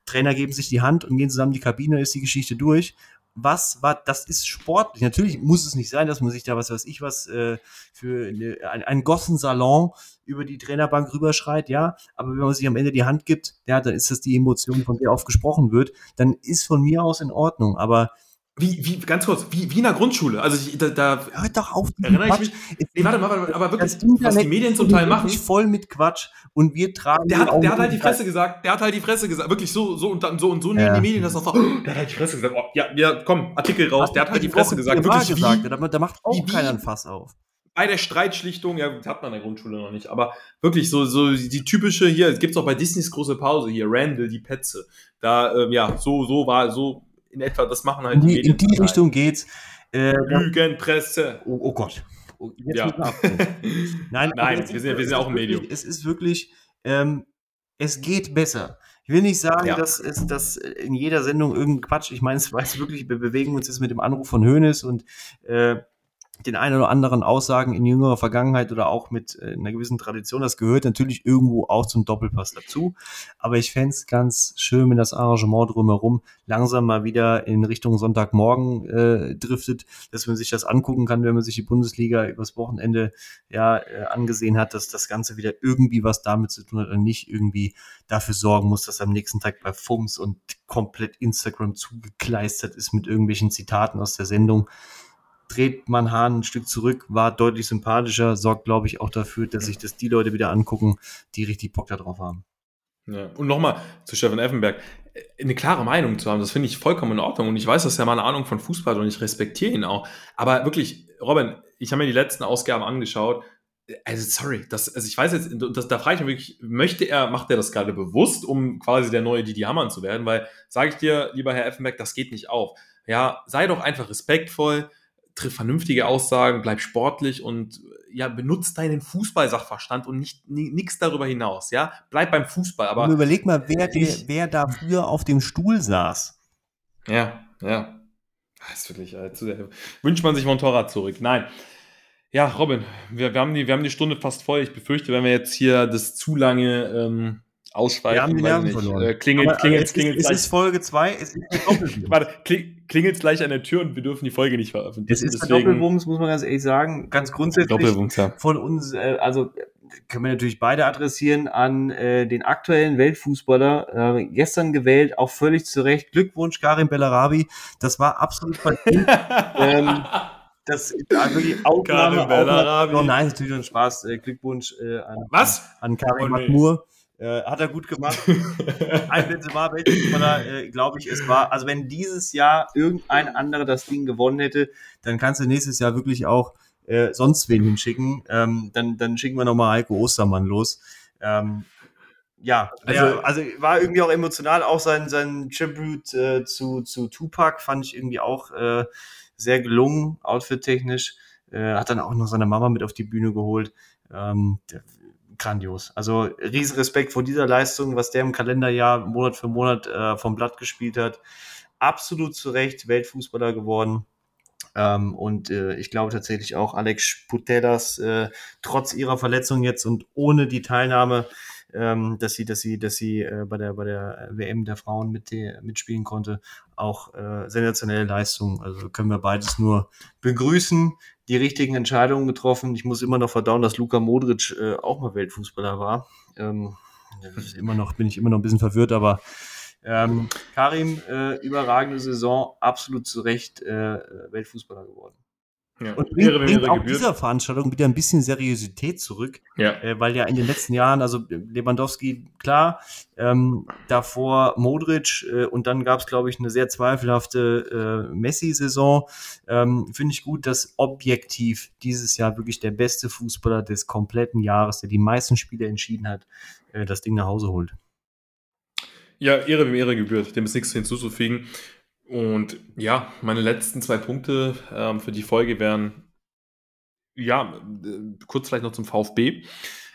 Trainer geben sich die Hand und gehen zusammen die Kabine, ist die Geschichte durch. Was war, das ist sportlich. Natürlich muss es nicht sein, dass man sich da, was weiß ich, was äh, für eine, ein, einen Gossensalon über die Trainerbank rüberschreit, ja, aber wenn man sich am Ende die Hand gibt, ja, dann ist das die Emotion, von der oft gesprochen wird, dann ist von mir aus in Ordnung, aber wie, wie, ganz kurz, wie, wie in der Grundschule. Also ich, da, da Hört doch auf. Erinnere ich mich. Nee, warte mal, warte, aber wirklich, was die Medien zum Teil machen. voll mit Quatsch und wir tragen. Der hat, der hat halt die Fresse gesagt. Der hat halt die Fresse gesagt. Wirklich so, so und dann so und so nehmen ja. die Medien das noch vor. [gasps] Der hat halt die Fresse gesagt. Oh, ja, ja, komm, Artikel raus. der hat halt die Fresse gesagt. Wirklich gesagt. Wie, da, macht auch wie, keiner ein Fass auf bei der Streitschlichtung, ja, hat man in der Grundschule noch nicht, aber wirklich so, so die typische hier, es gibt auch bei Disneys große Pause hier, Randall, die Petze. Da, ähm, ja, so, so war, so in etwa, das machen halt die, die Medien. In die Richtung geht's. Äh, Lügenpresse. Oh, oh Gott. Oh, ja. [laughs] Nein, Nein wir, sind, wir sind auch ein Medium. Wirklich, es ist wirklich, ähm, es geht besser. Ich will nicht sagen, ja. dass es dass in jeder Sendung irgendein Quatsch. Ich meine, es weiß wirklich, wir bewegen uns jetzt mit dem Anruf von Hoeneß und äh, den einen oder anderen Aussagen in jüngerer Vergangenheit oder auch mit äh, einer gewissen Tradition. Das gehört natürlich irgendwo auch zum Doppelpass dazu. Aber ich fände es ganz schön, wenn das Arrangement drumherum langsam mal wieder in Richtung Sonntagmorgen äh, driftet, dass man sich das angucken kann, wenn man sich die Bundesliga übers Wochenende ja äh, angesehen hat, dass das Ganze wieder irgendwie was damit zu tun hat und nicht irgendwie dafür sorgen muss, dass am nächsten Tag bei FUMS und komplett Instagram zugekleistert ist mit irgendwelchen Zitaten aus der Sendung dreht man Hahn ein Stück zurück, war deutlich sympathischer, sorgt, glaube ich, auch dafür, dass sich das die Leute wieder angucken, die richtig Bock darauf haben. Ja. Und nochmal zu Stefan Effenberg, eine klare Meinung zu haben, das finde ich vollkommen in Ordnung. Und ich weiß, dass er mal eine Ahnung von Fußball hat und ich respektiere ihn auch. Aber wirklich, Robin, ich habe mir die letzten Ausgaben angeschaut. Also, sorry, das, also ich weiß jetzt, das, da frage ich mich wirklich, möchte er, macht er das gerade bewusst, um quasi der neue Didi Hamann zu werden? Weil, sage ich dir, lieber Herr Effenberg, das geht nicht auf. Ja, sei doch einfach respektvoll, triff vernünftige Aussagen, bleib sportlich und ja, benutzt deinen Fußballsachverstand und nicht nichts darüber hinaus, ja? Bleib beim Fußball, aber. Und überleg mal, wer, ich, wer da früher auf dem Stuhl saß. Ja, ja. Das ist wirklich, äh, zu sehr. Wünscht man sich Montora zurück. Nein. Ja, Robin, wir, wir, haben die, wir haben die Stunde fast voll. Ich befürchte, wenn wir jetzt hier das zu lange ähm, ausschweifen. Wir haben die Nerven verloren. Äh, klingelt, Aber, klingelt, es, klingelt ist, es ist Folge 2, es ist Warte, klingelt gleich an der Tür und wir dürfen die Folge nicht veröffentlichen. Es ist Deswegen, Doppelwumms, muss man ganz ehrlich sagen. Ganz grundsätzlich ja. von uns, äh, also können wir natürlich beide adressieren an äh, den aktuellen Weltfußballer, äh, gestern gewählt, auch völlig zu Recht. Glückwunsch, Karim Bellarabi. Das war absolut verdient. [laughs] ähm, das ist wirklich Aufnahme. Karim Bellarabi. Oh nein, natürlich ein Spaß. Äh, Glückwunsch äh, an, Was? an Karim oh, nee. Äh, hat er gut gemacht. [laughs] ein Benzema Weltfußballer, äh, glaube ich, es war, also wenn dieses Jahr irgendein anderer das Ding gewonnen hätte, dann kannst du nächstes Jahr wirklich auch äh, sonst wen hinschicken. Ähm, dann, dann schicken wir nochmal Heiko Ostermann los. Ähm, ja, also, ja, also war irgendwie auch emotional, auch sein, sein Tribute äh, zu, zu Tupac fand ich irgendwie auch äh, sehr gelungen, outfit-technisch. Äh, hat dann auch noch seine Mama mit auf die Bühne geholt. Ähm, grandios. Also riesen Respekt vor dieser Leistung, was der im Kalenderjahr Monat für Monat äh, vom Blatt gespielt hat. absolut zu Recht Weltfußballer geworden. Ähm, und äh, ich glaube tatsächlich auch Alex Putellas, äh, trotz ihrer Verletzung jetzt und ohne die Teilnahme, ähm, dass sie, dass sie, dass sie äh, bei der bei der WM der Frauen mit, mitspielen konnte, auch äh, sensationelle Leistung. Also können wir beides nur begrüßen. Die richtigen Entscheidungen getroffen. Ich muss immer noch verdauen, dass Luka Modric äh, auch mal Weltfußballer war. Ähm, immer noch bin ich immer noch ein bisschen verwirrt, aber ähm, Karim, äh, überragende Saison, absolut zu Recht äh, Weltfußballer geworden. Ja. Und bringt, bringt auch gebührt. dieser Veranstaltung wieder ein bisschen Seriosität zurück, ja. Äh, weil ja in den letzten Jahren, also Lewandowski, klar, ähm, davor Modric äh, und dann gab es, glaube ich, eine sehr zweifelhafte äh, Messi-Saison. Ähm, Finde ich gut, dass objektiv dieses Jahr wirklich der beste Fußballer des kompletten Jahres, der die meisten Spiele entschieden hat, äh, das Ding nach Hause holt. Ja, Ehre wem Ehre gebührt, dem ist nichts hinzuzufügen. Und ja, meine letzten zwei Punkte ähm, für die Folge wären, ja, äh, kurz vielleicht noch zum VfB.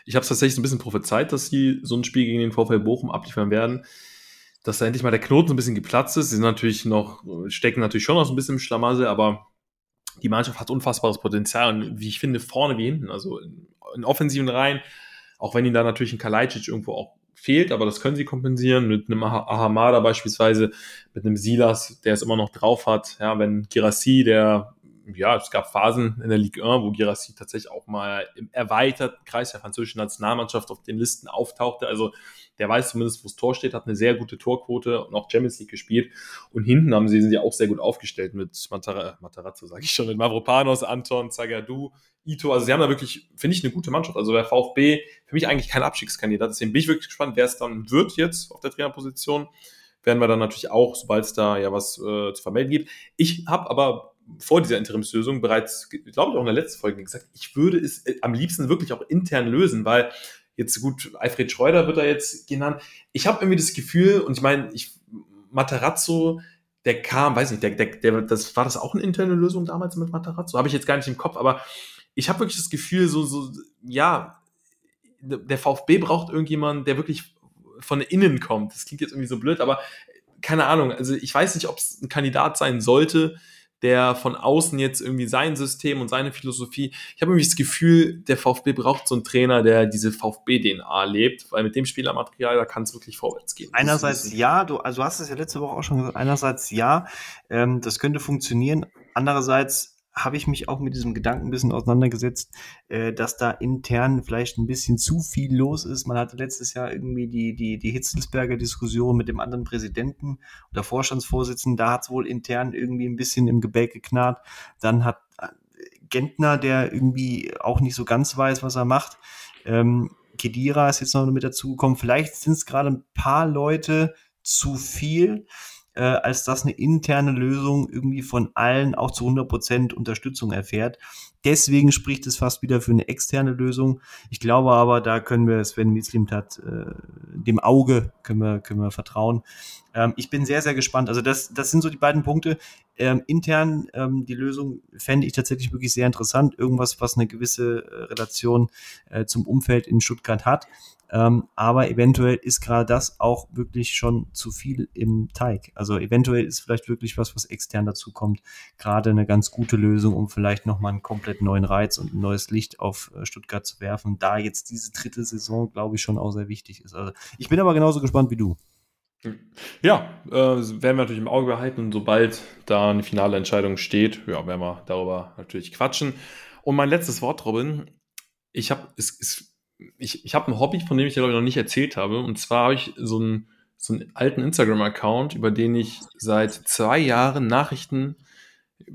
Ich habe es tatsächlich so ein bisschen prophezeit, dass sie so ein Spiel gegen den VfL Bochum abliefern werden, dass da endlich mal der Knoten ein bisschen geplatzt ist. Sie sind natürlich noch, stecken natürlich schon noch so ein bisschen im Schlamassel, aber die Mannschaft hat unfassbares Potenzial und wie ich finde, vorne wie hinten, also in, in offensiven Reihen, auch wenn ihnen da natürlich ein Kalajdzic irgendwo auch fehlt, aber das können sie kompensieren mit einem Ahamada beispielsweise, mit einem Silas, der es immer noch drauf hat. Ja, wenn Girassi, der ja, es gab Phasen in der Ligue 1, wo Girassi tatsächlich auch mal im erweiterten Kreis der französischen Nationalmannschaft auf den Listen auftauchte. Also der weiß zumindest, wo das Tor steht, hat eine sehr gute Torquote und auch Champions League gespielt. Und hinten haben sie, sind ja auch sehr gut aufgestellt mit Matara, Matarazzo, sage ich schon, mit Mavropanos, Anton, Zagadou, Ito. Also sie haben da wirklich, finde ich, eine gute Mannschaft. Also der VfB, für mich eigentlich kein Abstiegskandidat. Deswegen bin ich wirklich gespannt, wer es dann wird jetzt auf der Trainerposition. Werden wir dann natürlich auch, sobald es da ja was äh, zu vermelden gibt. Ich habe aber vor dieser Interimslösung bereits, glaube ich, auch in der letzten Folge gesagt, ich würde es äh, am liebsten wirklich auch intern lösen, weil jetzt gut, Alfred Schreuder wird da jetzt genannt. Ich habe irgendwie das Gefühl, und ich meine, ich, Materazzo, der kam, weiß nicht, der, der, der, das war das auch eine interne Lösung damals mit Materazzo? Habe ich jetzt gar nicht im Kopf, aber ich habe wirklich das Gefühl, so, so, ja, der VfB braucht irgendjemanden, der wirklich von innen kommt. Das klingt jetzt irgendwie so blöd, aber keine Ahnung. Also ich weiß nicht, ob es ein Kandidat sein sollte, der von außen jetzt irgendwie sein System und seine Philosophie. Ich habe irgendwie das Gefühl, der VfB braucht so einen Trainer, der diese VfB-DNA lebt, weil mit dem Spielermaterial, da kann es wirklich vorwärts gehen. Einerseits ja, du, also du hast es ja letzte Woche auch schon gesagt, einerseits ja, ähm, das könnte funktionieren. Andererseits habe ich mich auch mit diesem Gedanken ein bisschen auseinandergesetzt, äh, dass da intern vielleicht ein bisschen zu viel los ist. Man hatte letztes Jahr irgendwie die, die, die Hitzelsberger Diskussion mit dem anderen Präsidenten oder Vorstandsvorsitzenden. Da hat es wohl intern irgendwie ein bisschen im Gebälk geknarrt. Dann hat äh, Gentner, der irgendwie auch nicht so ganz weiß, was er macht. Ähm, Kedira ist jetzt noch mit dazugekommen. Vielleicht sind es gerade ein paar Leute zu viel äh, als dass eine interne Lösung irgendwie von allen auch zu 100% Unterstützung erfährt. Deswegen spricht es fast wieder für eine externe Lösung. Ich glaube aber, da können wir Sven Mislimtat, äh, dem Auge können wir, können wir vertrauen. Ähm, ich bin sehr, sehr gespannt. Also das, das sind so die beiden Punkte. Ähm, intern ähm, die Lösung fände ich tatsächlich wirklich sehr interessant. Irgendwas, was eine gewisse äh, Relation äh, zum Umfeld in Stuttgart hat. Ähm, aber eventuell ist gerade das auch wirklich schon zu viel im Teig. Also eventuell ist vielleicht wirklich was, was extern dazu kommt, gerade eine ganz gute Lösung, um vielleicht nochmal einen komplett neuen Reiz und ein neues Licht auf äh, Stuttgart zu werfen, da jetzt diese dritte Saison, glaube ich, schon auch sehr wichtig ist. Also ich bin aber genauso gespannt wie du. Ja, äh, werden wir natürlich im Auge behalten und sobald da eine finale Entscheidung steht, ja, werden wir darüber natürlich quatschen. Und mein letztes Wort, Robin, ich habe, es, es ich, ich habe ein Hobby, von dem ich dir glaube ich noch nicht erzählt habe. Und zwar habe ich so einen, so einen alten Instagram-Account, über den ich seit zwei Jahren Nachrichten,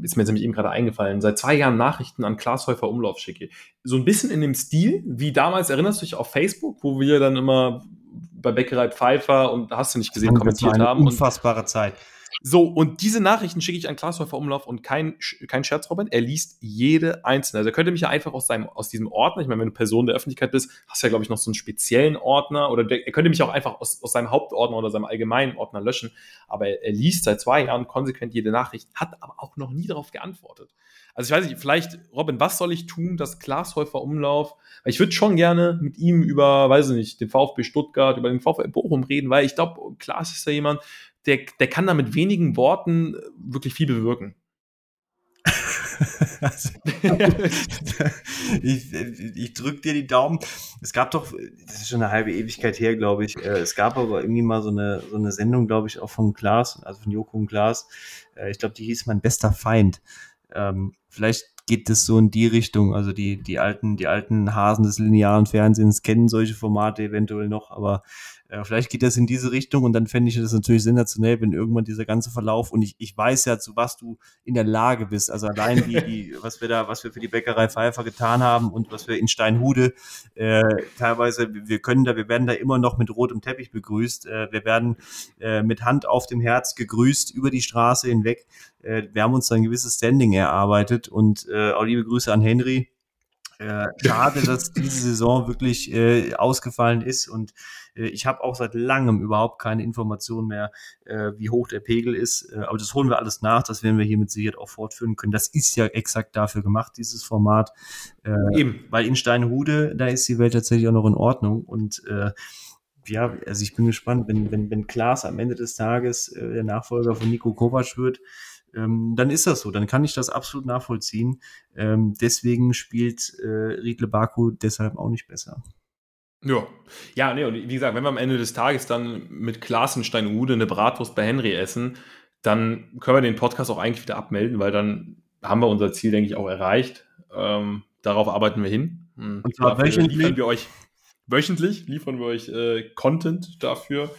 ist mir jetzt nämlich eben gerade eingefallen, seit zwei Jahren Nachrichten an Klaas Häufer Umlauf schicke. So ein bisschen in dem Stil, wie damals, erinnerst du dich auf Facebook, wo wir dann immer bei Bäckerei Pfeiffer und hast du nicht gesehen, kommentiert haben. Unfassbare Zeit. So, und diese Nachrichten schicke ich an Klaas Häufer Umlauf und kein, kein Scherz, Robin, er liest jede einzelne. Also er könnte mich ja einfach aus, seinem, aus diesem Ordner, ich meine, wenn du Person der Öffentlichkeit bist, hast du ja, glaube ich, noch so einen speziellen Ordner oder der, er könnte mich auch einfach aus, aus seinem Hauptordner oder seinem allgemeinen Ordner löschen. Aber er, er liest seit zwei Jahren konsequent jede Nachricht, hat aber auch noch nie darauf geantwortet. Also ich weiß nicht, vielleicht, Robin, was soll ich tun, dass Glashäufer Umlauf, weil ich würde schon gerne mit ihm über, weiß ich nicht, den VfB Stuttgart, über den VfB Bochum reden, weil ich glaube, Klaas ist ja jemand, der, der kann da mit wenigen Worten wirklich viel bewirken. [laughs] also, ich ich drücke dir die Daumen. Es gab doch, das ist schon eine halbe Ewigkeit her, glaube ich. Äh, es gab aber irgendwie mal so eine, so eine Sendung, glaube ich, auch von Klaas, also von Joko und Klaas. Äh, ich glaube, die hieß Mein bester Feind. Ähm, vielleicht geht es so in die Richtung. Also die, die alten, die alten Hasen des linearen Fernsehens kennen solche Formate eventuell noch, aber äh, vielleicht geht das in diese Richtung und dann fände ich das natürlich sensationell, wenn irgendwann dieser ganze Verlauf und ich, ich weiß ja, zu was du in der Lage bist. Also allein die, die, [laughs] was wir da, was wir für die Bäckerei Pfeiffer getan haben und was wir in Steinhude äh, teilweise, wir können da, wir werden da immer noch mit rotem Teppich begrüßt. Äh, wir werden äh, mit Hand auf dem Herz gegrüßt über die Straße hinweg. Äh, wir haben uns da ein gewisses Standing erarbeitet und äh, auch liebe Grüße an Henry. Äh, schade, dass diese Saison wirklich äh, ausgefallen ist und ich habe auch seit langem überhaupt keine Informationen mehr, äh, wie hoch der Pegel ist. Äh, aber das holen wir alles nach, das werden wir hier mit Sicherheit auch fortführen können. Das ist ja exakt dafür gemacht, dieses Format. Äh, Eben. Weil in Steinhude, da ist die Welt tatsächlich auch noch in Ordnung und äh, ja, also ich bin gespannt, wenn, wenn, wenn Klaas am Ende des Tages äh, der Nachfolger von Nico Kovac wird, ähm, dann ist das so, dann kann ich das absolut nachvollziehen. Ähm, deswegen spielt äh, Riedle Baku deshalb auch nicht besser. Ja, ja, nee, und wie gesagt, wenn wir am Ende des Tages dann mit Klasenstein-Ude eine Bratwurst bei Henry essen, dann können wir den Podcast auch eigentlich wieder abmelden, weil dann haben wir unser Ziel, denke ich, auch erreicht. Ähm, darauf arbeiten wir hin. Und, und zwar wöchentlich. Liefern wir euch, wöchentlich liefern wir euch äh, Content dafür.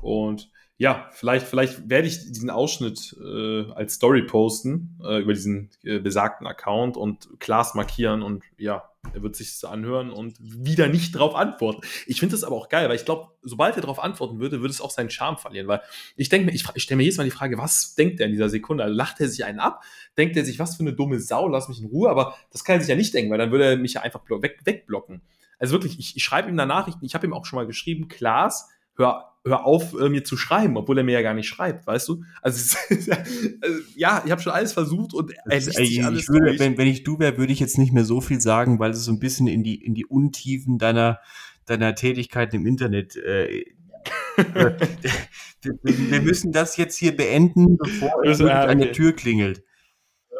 Und ja, vielleicht, vielleicht werde ich diesen Ausschnitt äh, als Story posten äh, über diesen äh, besagten Account und Klaas markieren und ja, er wird sich das anhören und wieder nicht drauf antworten. Ich finde das aber auch geil, weil ich glaube, sobald er darauf antworten würde, würde es auch seinen Charme verlieren, weil ich denke mir, ich, ich stelle mir jedes Mal die Frage, was denkt er in dieser Sekunde? Also lacht er sich einen ab? Denkt er sich, was für eine dumme Sau, lass mich in Ruhe? Aber das kann er sich ja nicht denken, weil dann würde er mich ja einfach weg, wegblocken. Also wirklich, ich, ich schreibe ihm da Nachrichten, ich habe ihm auch schon mal geschrieben, Klaas, hör, hör auf, äh, mir zu schreiben, obwohl er mir ja gar nicht schreibt, weißt du? Also, [laughs] also ja, ich habe schon alles versucht und er liest sich alles ich würde, wenn, wenn ich du wäre, würde ich jetzt nicht mehr so viel sagen, weil es so ein bisschen in die, in die Untiefen deiner, deiner Tätigkeit im Internet äh, [laughs] wir, wir, müssen das jetzt hier beenden, bevor es ja, okay. an der Tür klingelt.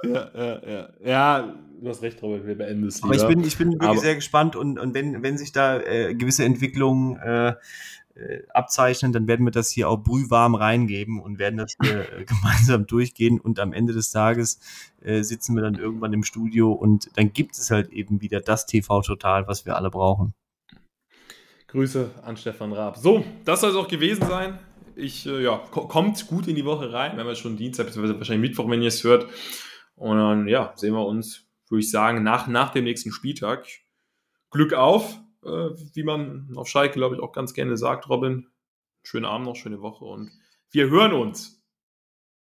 Ja, ja, ja. Ja, du hast recht, Robert, wir beenden es. Aber ich bin, ich bin wirklich Aber sehr gespannt und, und wenn, wenn sich da äh, gewisse Entwicklungen äh, äh, abzeichnen, dann werden wir das hier auch brühwarm reingeben und werden das hier äh, [laughs] gemeinsam durchgehen und am Ende des Tages äh, sitzen wir dann irgendwann im Studio und dann gibt es halt eben wieder das TV Total, was wir alle brauchen. Grüße an Stefan Raab. So, das soll es auch gewesen sein. Ich, äh, ja, kommt gut in die Woche rein. Wir haben ja schon Dienstag, beziehungsweise wahrscheinlich Mittwoch, wenn ihr es hört. Und dann, ja, sehen wir uns, würde ich sagen, nach, nach dem nächsten Spieltag. Glück auf äh, wie man auf Schalke, glaube ich, auch ganz gerne sagt, Robin. Schönen Abend noch, schöne Woche und wir hören uns.